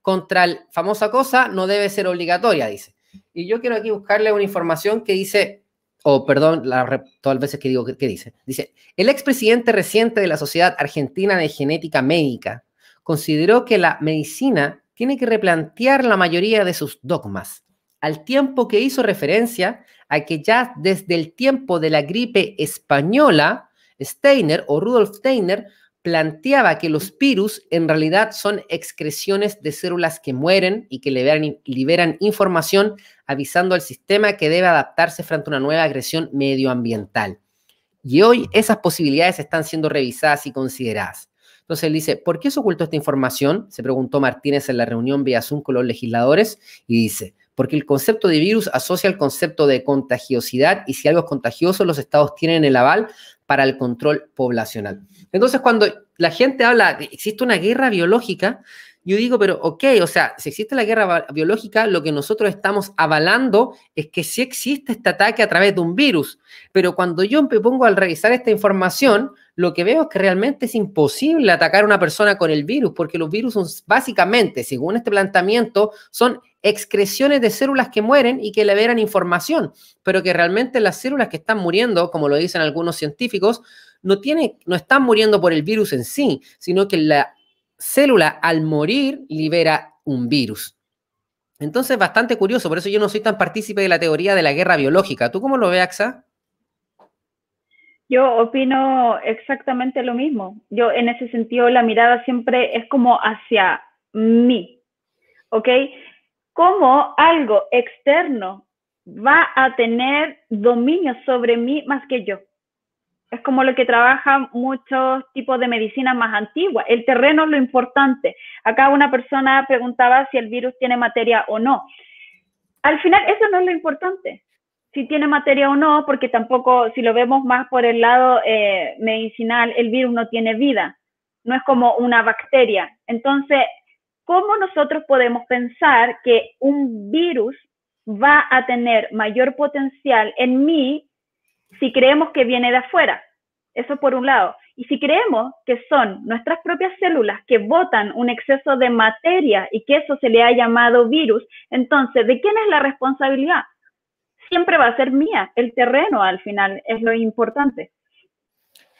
contra la famosa cosa no debe ser obligatoria? Dice. Y yo quiero aquí buscarle una información que dice, o perdón, la, todas las veces que digo, ¿qué dice? Dice, el expresidente reciente de la Sociedad Argentina de Genética Médica, consideró que la medicina tiene que replantear la mayoría de sus dogmas, al tiempo que hizo referencia a que ya desde el tiempo de la gripe española, Steiner o Rudolf Steiner planteaba que los virus en realidad son excreciones de células que mueren y que liberan, liberan, información avisando al sistema que debe adaptarse frente a una nueva agresión medioambiental. Y hoy esas posibilidades están siendo revisadas y consideradas. Entonces él dice, ¿por qué se ocultó esta información? Se preguntó Martínez en la reunión vía Zoom con los legisladores y dice, porque el concepto de virus asocia el concepto de contagiosidad y si algo es contagioso, los estados tienen el aval para el control poblacional. Entonces, cuando la gente habla de existe una guerra biológica, yo digo, pero ok, o sea, si existe la guerra biológica, lo que nosotros estamos avalando es que sí existe este ataque a través de un virus. Pero cuando yo me pongo al revisar esta información, lo que veo es que realmente es imposible atacar a una persona con el virus, porque los virus son básicamente, según este planteamiento, son excreciones de células que mueren y que liberan información, pero que realmente las células que están muriendo, como lo dicen algunos científicos, no, no están muriendo por el virus en sí, sino que la célula al morir libera un virus. Entonces, bastante curioso, por eso yo no soy tan partícipe de la teoría de la guerra biológica. ¿Tú cómo lo ves, Axa? Yo opino exactamente lo mismo. Yo en ese sentido la mirada siempre es como hacia mí, ¿ok? Cómo algo externo va a tener dominio sobre mí más que yo. Es como lo que trabaja muchos tipos de medicina más antigua. El terreno es lo importante. Acá una persona preguntaba si el virus tiene materia o no. Al final, eso no es lo importante. Si tiene materia o no, porque tampoco, si lo vemos más por el lado eh, medicinal, el virus no tiene vida. No es como una bacteria. Entonces, ¿cómo nosotros podemos pensar que un virus va a tener mayor potencial en mí si creemos que viene de afuera. Eso por un lado. Y si creemos que son nuestras propias células que botan un exceso de materia y que eso se le ha llamado virus, entonces, ¿de quién es la responsabilidad? Siempre va a ser mía. El terreno al final es lo importante.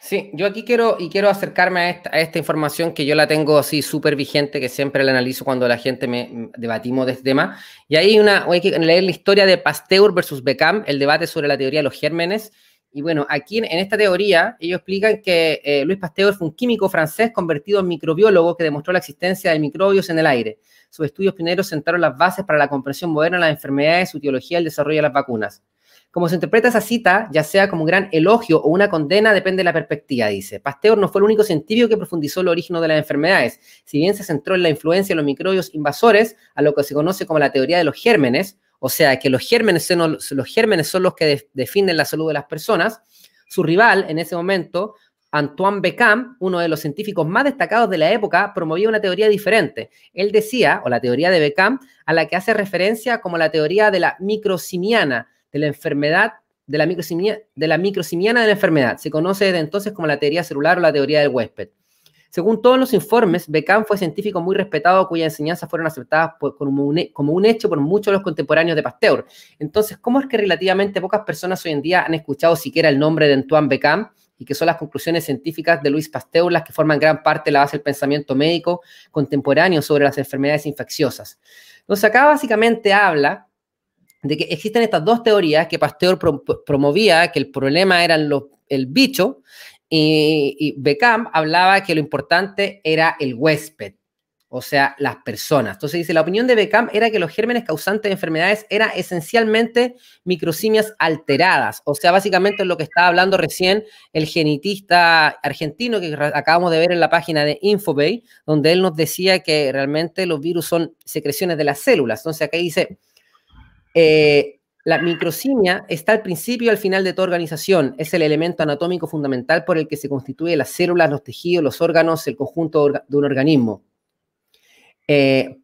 Sí, yo aquí quiero y quiero acercarme a esta, información que yo la tengo así súper vigente, que siempre la analizo cuando la gente me debatimos de este tema. Y ahí una, hay que leer la historia de Pasteur versus Beckham, el debate sobre la teoría de los gérmenes. Y bueno, aquí en, esta teoría ellos explican que eh, Luis Pasteur fue un químico francés convertido en microbiólogo que demostró la existencia de microbios en el aire. Sus estudios pioneros sentaron las bases para la comprensión moderna de las enfermedades, su teología y el desarrollo de las vacunas. Como se interpreta esa cita, ya sea como un gran elogio o una condena, depende de la perspectiva, dice. Pasteur no fue el único científico que profundizó el origen de las enfermedades. Si bien se centró en la influencia de los microbios invasores, a lo que se conoce como la teoría de los gérmenes, o sea, que los gérmenes son los, que definen la salud de las personas, su rival en ese momento Antoine Beckham, uno de los científicos más destacados de la época, promovía una teoría diferente. Él decía, o la teoría de Beckham, a la que hace referencia como la teoría de la microsimiana, de la enfermedad, de la, de la microsimiana de la enfermedad. Se conoce desde entonces como la teoría celular o la teoría del huésped. Según todos los informes, Beckham fue científico muy respetado cuyas enseñanzas fueron aceptadas como, un, hecho por muchos de los contemporáneos de Pasteur. Entonces, ¿cómo es que relativamente pocas personas hoy en día han escuchado siquiera el nombre de Antoine Beckham y que son las conclusiones científicas de Luis Pasteur las que forman gran parte la base del pensamiento médico contemporáneo sobre las enfermedades infecciosas? Entonces, acá básicamente habla de que existen estas dos teorías que Pasteur promovía, que el problema era el bicho, y, y, Beckham hablaba que lo importante era el huésped, o sea, las personas. Entonces dice, la opinión de Beckham era que los gérmenes causantes de enfermedades eran esencialmente microsimias alteradas, o sea, básicamente lo que estaba hablando recién el genetista argentino que acabamos de ver en la página de Infobay, donde él nos decía que realmente los virus son secreciones de las células. Entonces acá dice eh, la microsimia está al principio y al final de toda organización. Es el elemento anatómico fundamental por el que se constituyen las células, los tejidos, los órganos, el conjunto de un organismo. Eh,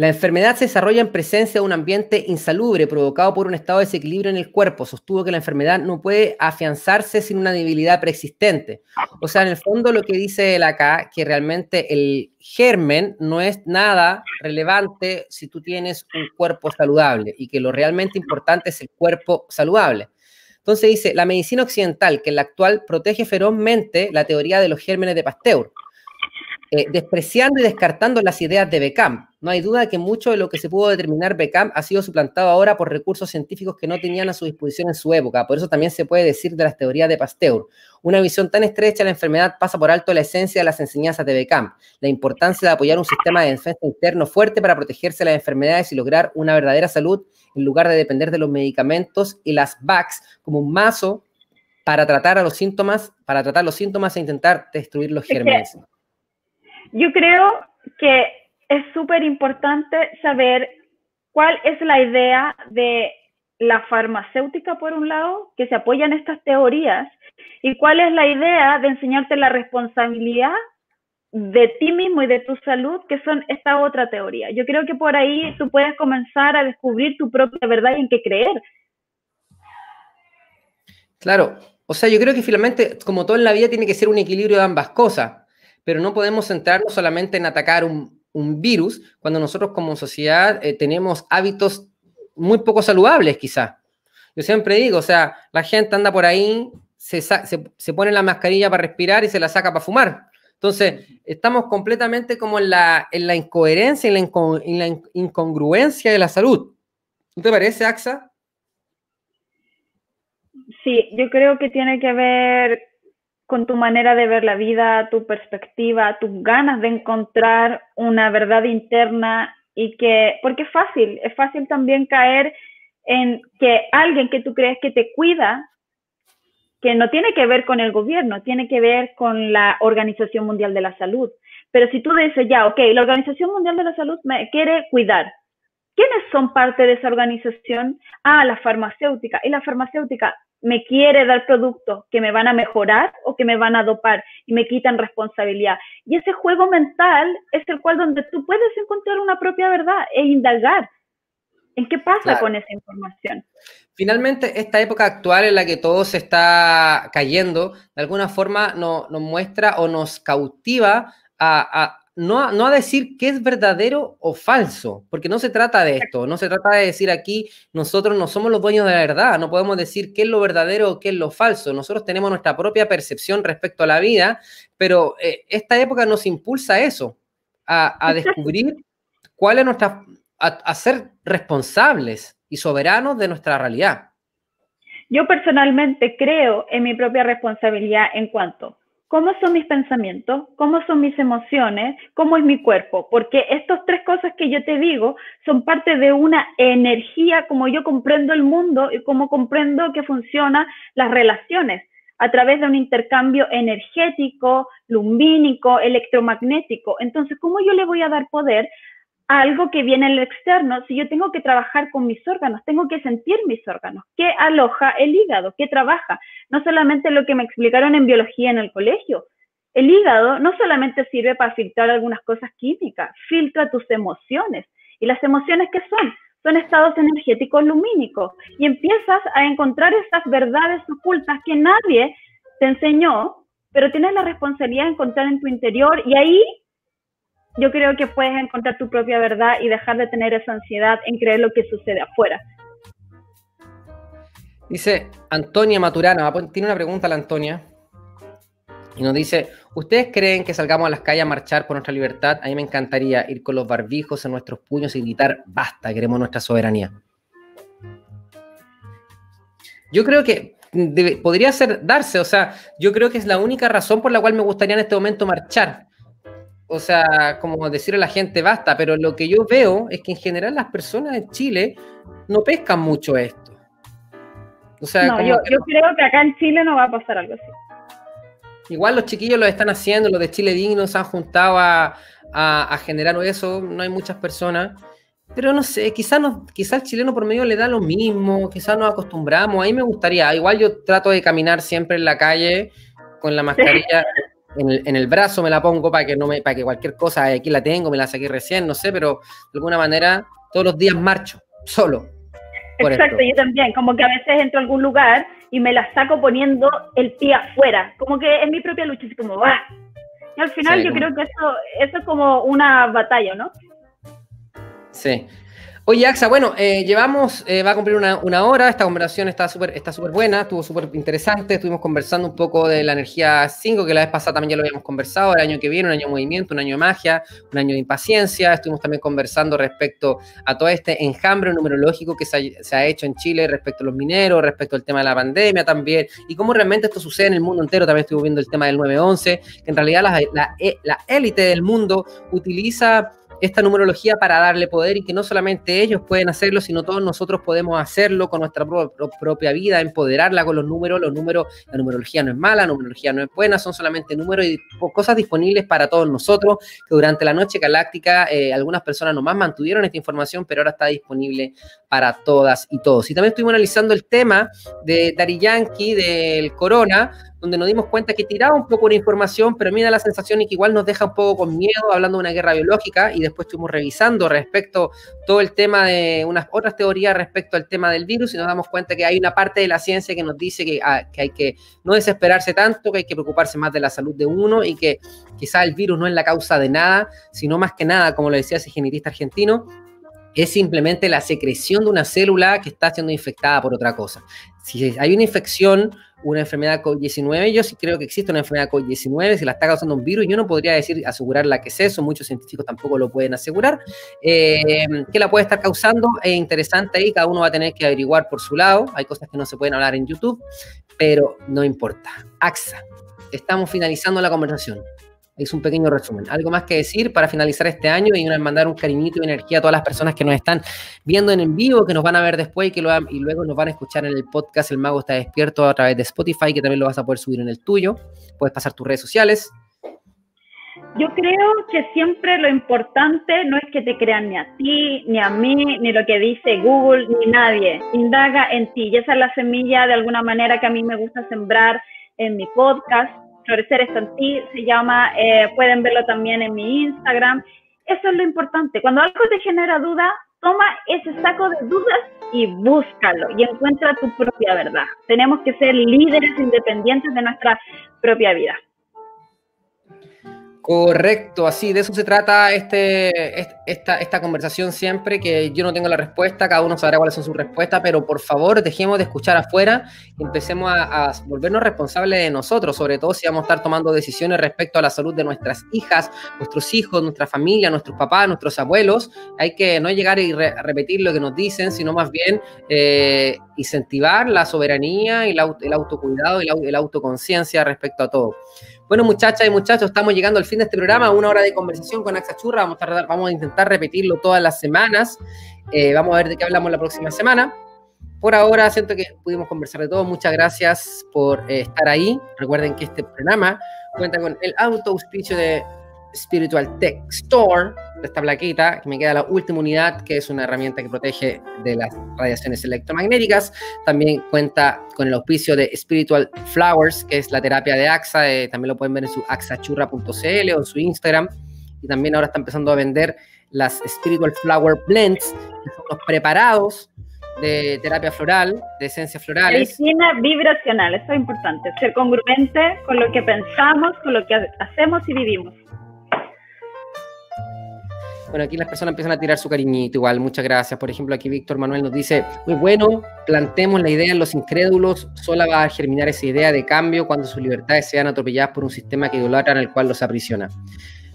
la enfermedad se desarrolla en presencia de un ambiente insalubre provocado por un estado de desequilibrio en el cuerpo. Sostuvo que la enfermedad no puede afianzarse sin una debilidad preexistente. O sea, en el fondo lo que dice él acá, que realmente el germen no es nada relevante si tú tienes un cuerpo saludable y que lo realmente importante es el cuerpo saludable. Entonces dice, la medicina occidental, que en la actual protege ferozmente la teoría de los gérmenes de Pasteur eh, despreciando y descartando las ideas de Beckham. No hay duda que mucho de lo que se pudo determinar Beckham ha sido suplantado ahora por recursos científicos que no tenían a su disposición en su época. Por eso también se puede decir de las teorías de Pasteur. Una visión tan estrecha de la enfermedad pasa por alto la esencia de las enseñanzas de Beckham, la importancia de apoyar un sistema de defensa interno fuerte para protegerse de las enfermedades y lograr una verdadera salud en lugar de depender de los medicamentos y las VACs como un mazo para tratar a los síntomas, para tratar los síntomas e intentar destruir los gérmenes. Yo creo que es súper importante saber cuál es la idea de la farmacéutica, por un lado, que se apoya en estas teorías, y cuál es la idea de enseñarte la responsabilidad de ti mismo y de tu salud, que son esta otra teoría. Yo creo que por ahí tú puedes comenzar a descubrir tu propia verdad y en qué creer. Claro, o sea, yo creo que finalmente, como todo en la vida, tiene que ser un equilibrio de ambas cosas pero no podemos centrarnos solamente en atacar un, virus cuando nosotros como sociedad eh, tenemos hábitos muy poco saludables quizá. Yo siempre digo, o sea, la gente anda por ahí, se, se, pone la mascarilla para respirar y se la saca para fumar. Entonces, estamos completamente como en la, en la incoherencia, en la, en la incongruencia de la salud. ¿No te parece, AXA? Sí, yo creo que tiene que ver con tu manera de ver la vida, tu perspectiva, tus ganas de encontrar una verdad interna y que, porque es fácil, es fácil también caer en que alguien que tú crees que te cuida, que no tiene que ver con el gobierno, tiene que ver con la Organización Mundial de la Salud. Pero si tú dices, ya, ok, la Organización Mundial de la Salud me quiere cuidar, ¿quiénes son parte de esa organización? Ah, la farmacéutica. Y la farmacéutica me quiere dar productos que me van a mejorar o que me van a dopar y me quitan responsabilidad. Y ese juego mental es el cual donde tú puedes encontrar una propia verdad e indagar en qué pasa con esa información. Finalmente, esta época actual en la que todo se está cayendo, de alguna forma nos muestra o nos cautiva a, no a, decir qué es verdadero o falso, porque no se trata de esto, no se trata de decir aquí nosotros no somos los dueños de la verdad, no podemos decir qué es lo verdadero o qué es lo falso, nosotros tenemos nuestra propia percepción respecto a la vida, pero eh, esta época nos impulsa a eso, a, descubrir cuál es nuestra, a ser responsables y soberanos de nuestra realidad. Yo personalmente creo en mi propia responsabilidad en cuanto cómo son mis pensamientos, cómo son mis emociones, cómo es mi cuerpo, porque estas tres cosas que yo te digo son parte de una energía, como yo comprendo el mundo y cómo comprendo que funcionan las relaciones a través de un intercambio energético, lumínico, electromagnético. Entonces, ¿cómo yo le voy a dar poder algo que viene en lo externo, si yo tengo que trabajar con mis órganos, tengo que sentir mis órganos, qué aloja el hígado, qué trabaja, no solamente lo que me explicaron en biología en el colegio. El hígado no solamente sirve para filtrar algunas cosas químicas, filtra tus emociones. ¿Y las emociones qué son? Son estados energéticos lumínicos. Y empiezas a encontrar esas verdades ocultas que nadie te enseñó, pero tienes la responsabilidad de encontrar en tu interior y ahí yo creo que puedes encontrar tu propia verdad y dejar de tener esa ansiedad en creer lo que sucede afuera. Dice Antonia Maturana, tiene una pregunta la Antonia. Y nos dice, ¿ustedes creen que salgamos a las calles a marchar por nuestra libertad? A mí me encantaría ir con los barbijos en nuestros puños y gritar, basta, queremos nuestra soberanía. Yo creo que podría ser darse, o sea, yo creo que es la única razón por la cual me gustaría en este momento marchar o sea, como decirle a la gente basta, pero lo que yo veo es que en general las personas en Chile no pescan mucho esto. O sea, no, yo, creo que acá en Chile no va a pasar algo así. Igual los chiquillos lo están haciendo, los de Chile Digno se han juntado a, generar eso, no hay muchas personas. Pero no sé, quizás no, quizá el chileno por medio le da lo mismo, quizás nos acostumbramos, ahí me gustaría. Igual yo trato de caminar siempre en la calle con la mascarilla en el, brazo me la pongo para que no me, para que cualquier cosa, aquí la tengo, me la saqué recién, no sé, pero de alguna manera todos los días marcho, solo. Exacto, yo también, como que a veces entro a algún lugar y me la saco poniendo el pie afuera, como que es mi propia lucha, así como va. Y al final yo creo que eso, eso es como una batalla, ¿no? Sí. Oye, Axa, bueno, eh, llevamos, eh, va a cumplir una, hora, esta conversación está súper está súper buena, estuvo súper interesante, estuvimos conversando un poco de la energía 5, que la vez pasada también ya lo habíamos conversado, el año que viene, un año de movimiento, un año de magia, un año de impaciencia, estuvimos también conversando respecto a todo este enjambre numerológico que se ha, hecho en Chile respecto a los mineros, respecto al tema de la pandemia también, y cómo realmente esto sucede en el mundo entero, también estuvimos viendo el tema del 911, que en realidad la élite del mundo utiliza esta numerología para darle poder y que no solamente ellos pueden hacerlo, sino todos nosotros podemos hacerlo con nuestra propia vida, empoderarla con los números. Los números, la numerología no es mala, la numerología no es buena, son solamente números y cosas disponibles para todos nosotros, que durante la noche galáctica eh, algunas personas nomás mantuvieron esta información, pero ahora está disponible para todas y todos. Y también estuvimos analizando el tema de Dari Yankee, del corona, donde nos dimos cuenta que tiraba un poco de información, pero a mí da la sensación y que igual nos deja un poco con miedo hablando de una guerra biológica y después estuvimos revisando respecto todo el tema de unas otras teorías respecto al tema del virus y nos damos cuenta que hay una parte de la ciencia que nos dice que, ah, que hay que no desesperarse tanto, que hay que preocuparse más de la salud de uno y que quizá el virus no es la causa de nada, sino más que nada, como lo decía ese genetista argentino, es simplemente la secreción de una célula que está siendo infectada por otra cosa. Si hay una infección, una enfermedad COVID-19. Yo sí creo que existe una enfermedad COVID-19, si la está causando un virus, yo no podría decir asegurar la que es eso, muchos científicos tampoco lo pueden asegurar. Eh, ¿Qué la puede estar causando? Es interesante ahí, cada uno va a tener que averiguar por su lado. Hay cosas que no se pueden hablar en YouTube, pero no importa. AXA, estamos finalizando la conversación es un pequeño resumen. ¿Algo más que decir para finalizar este año y mandar un cariñito y energía a todas las personas que nos están viendo en, vivo, que nos van a ver después y que y luego nos van a escuchar en el podcast El Mago está despierto a través de Spotify, que también lo vas a poder subir en el tuyo. Puedes pasar tus redes sociales. Yo creo que siempre lo importante no es que te crean ni a ti, ni a mí, ni lo que dice Google, ni nadie. Indaga en ti. Y esa es la semilla de alguna manera que a mí me gusta sembrar en mi podcast Florecer está en ti, se llama, eh, pueden verlo también en mi Instagram. Eso es lo importante. Cuando algo te genera duda, toma ese saco de dudas y búscalo y encuentra tu propia verdad. Tenemos que ser líderes independientes de nuestra propia vida. Correcto, así, de eso se trata este, esta, esta conversación siempre, que yo no tengo la respuesta, cada uno sabrá cuáles son sus respuestas, pero por favor dejemos de escuchar afuera y empecemos a, volvernos responsables de nosotros, sobre todo si vamos a estar tomando decisiones respecto a la salud de nuestras hijas, nuestros hijos, nuestra familia, nuestros papás, nuestros abuelos. Hay que no llegar y repetir lo que nos dicen, sino más bien eh, incentivar la soberanía y el autocuidado y la autoconciencia respecto a todo. Bueno, muchachas y muchachos, estamos llegando al fin de este programa, una hora de conversación con Axa Churra. Vamos a, vamos a intentar repetirlo todas las semanas. Eh, vamos a ver de qué hablamos la próxima semana. Por ahora, siento que pudimos conversar de todo. Muchas gracias por eh, estar ahí. Recuerden que este programa cuenta con el auto auspicio de Spiritual Tech Store, esta plaquita, que me queda la última unidad, que es una herramienta que protege de las radiaciones electromagnéticas. También cuenta con el auspicio de Spiritual Flowers, que es la terapia de AXA, eh, también lo pueden ver en su axachurra.cl o en su Instagram. Y también ahora está empezando a vender las Spiritual Flower Blends, que son los preparados de terapia floral, de esencias florales. Medicina vibracional, eso es importante, ser congruente con lo que pensamos, con lo que hacemos y vivimos. Bueno, aquí las personas empiezan a tirar su cariñito igual, muchas gracias. Por ejemplo, aquí Víctor Manuel nos dice, muy bueno, plantemos la idea en los incrédulos, sola va a germinar esa idea de cambio cuando sus libertades sean atropelladas por un sistema que idolatra en el cual los aprisiona.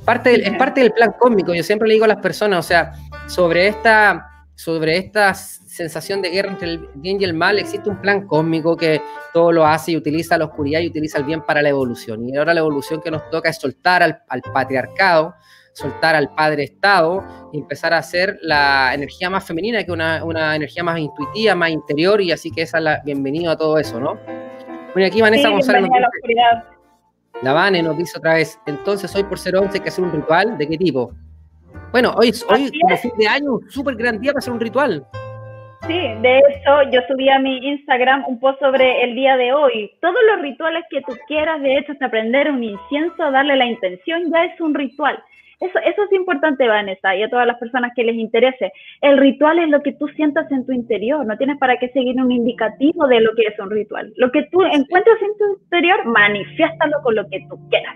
Parte es parte del plan cósmico, yo siempre le digo a las personas, o sea, sobre esta, sobre esta sensación de guerra entre el bien y el mal, existe un plan cósmico que todo lo hace y utiliza la oscuridad y utiliza el bien para la evolución. Y ahora la evolución que nos toca es soltar al patriarcado, soltar al padre Estado y empezar a hacer la energía más femenina, que una, una energía más intuitiva, más interior, y así que esa es la bienvenido a todo eso, ¿no? Bueno, aquí Vanessa González nos dice, la Vane nos dice otra vez, entonces hoy por ser 11 hay que hacer un ritual, ¿de qué tipo? Bueno, hoy, hoy como fin de año, un súper gran día para hacer un ritual. Sí, de hecho yo subí a mi Instagram un post sobre el día de hoy. Todos los rituales que tú quieras, de hecho, hasta aprender un incienso, darle la intención, ya es un ritual. Eso, eso es importante, Vanessa, y a todas las personas que les interese. El ritual es lo que tú sientas en tu interior, no tienes para qué seguir un indicativo de lo que es un ritual. Lo que tú encuentras en tu interior, manifiéstalo con lo que tú quieras.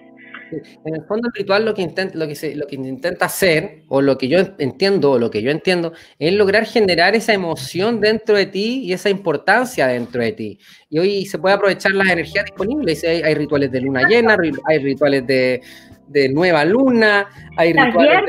En el fondo el ritual lo que intenta, lo que se, lo que intenta hacer, o lo que yo entiendo, o lo que yo entiendo, es lograr generar esa emoción dentro de ti y esa importancia dentro de ti. Y hoy se puede aprovechar las energías disponibles. Hay, hay rituales de luna llena, hay rituales de, de nueva luna, hay rituales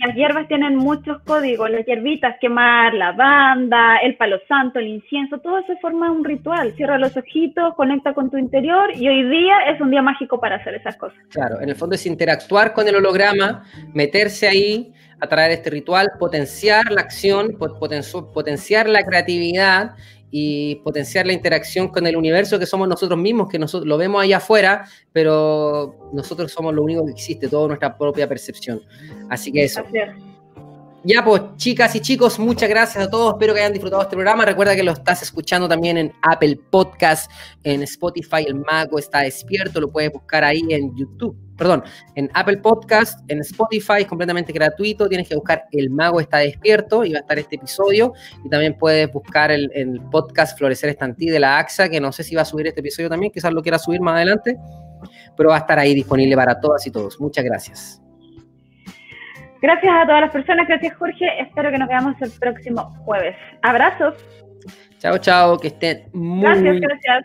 las hierbas tienen muchos códigos, las hierbitas, quemar la banda, el palo santo, el incienso, todo se forma un ritual. Cierra los ojitos, conecta con tu interior y hoy día es un día mágico para hacer esas cosas. Claro, en el fondo es interactuar con el holograma, meterse ahí a través de este ritual, potenciar la acción, potenciar la creatividad y potenciar la interacción con el universo que somos nosotros mismos, que nosotros lo vemos allá afuera, pero nosotros somos lo único que existe, toda nuestra propia percepción. Así que eso. Ya pues, chicas y chicos, muchas gracias a todos. Espero que hayan disfrutado este programa. Recuerda que lo estás escuchando también en Apple Podcast, en Spotify. El Mago está despierto. Lo puedes buscar ahí en YouTube. Perdón, en Apple Podcast, en Spotify, es completamente gratuito. Tienes que buscar El Mago está despierto y va a estar este episodio. Y también puedes buscar el, el podcast Florecer Estantí de la AXA, que no sé si va a subir este episodio también. Quizás lo quiera subir más adelante. Pero va a estar ahí disponible para todas y todos. Muchas gracias. Gracias a todas las personas, gracias Jorge. Espero que nos veamos el próximo jueves. Abrazos. Chao, chao, que estén muy gracias, gracias.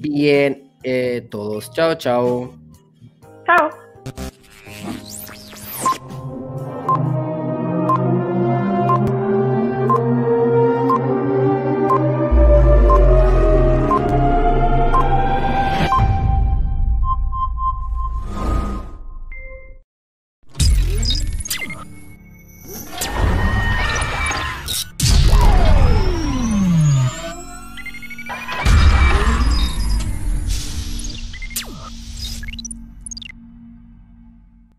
bien eh, todos. Chao, chao. Ciao.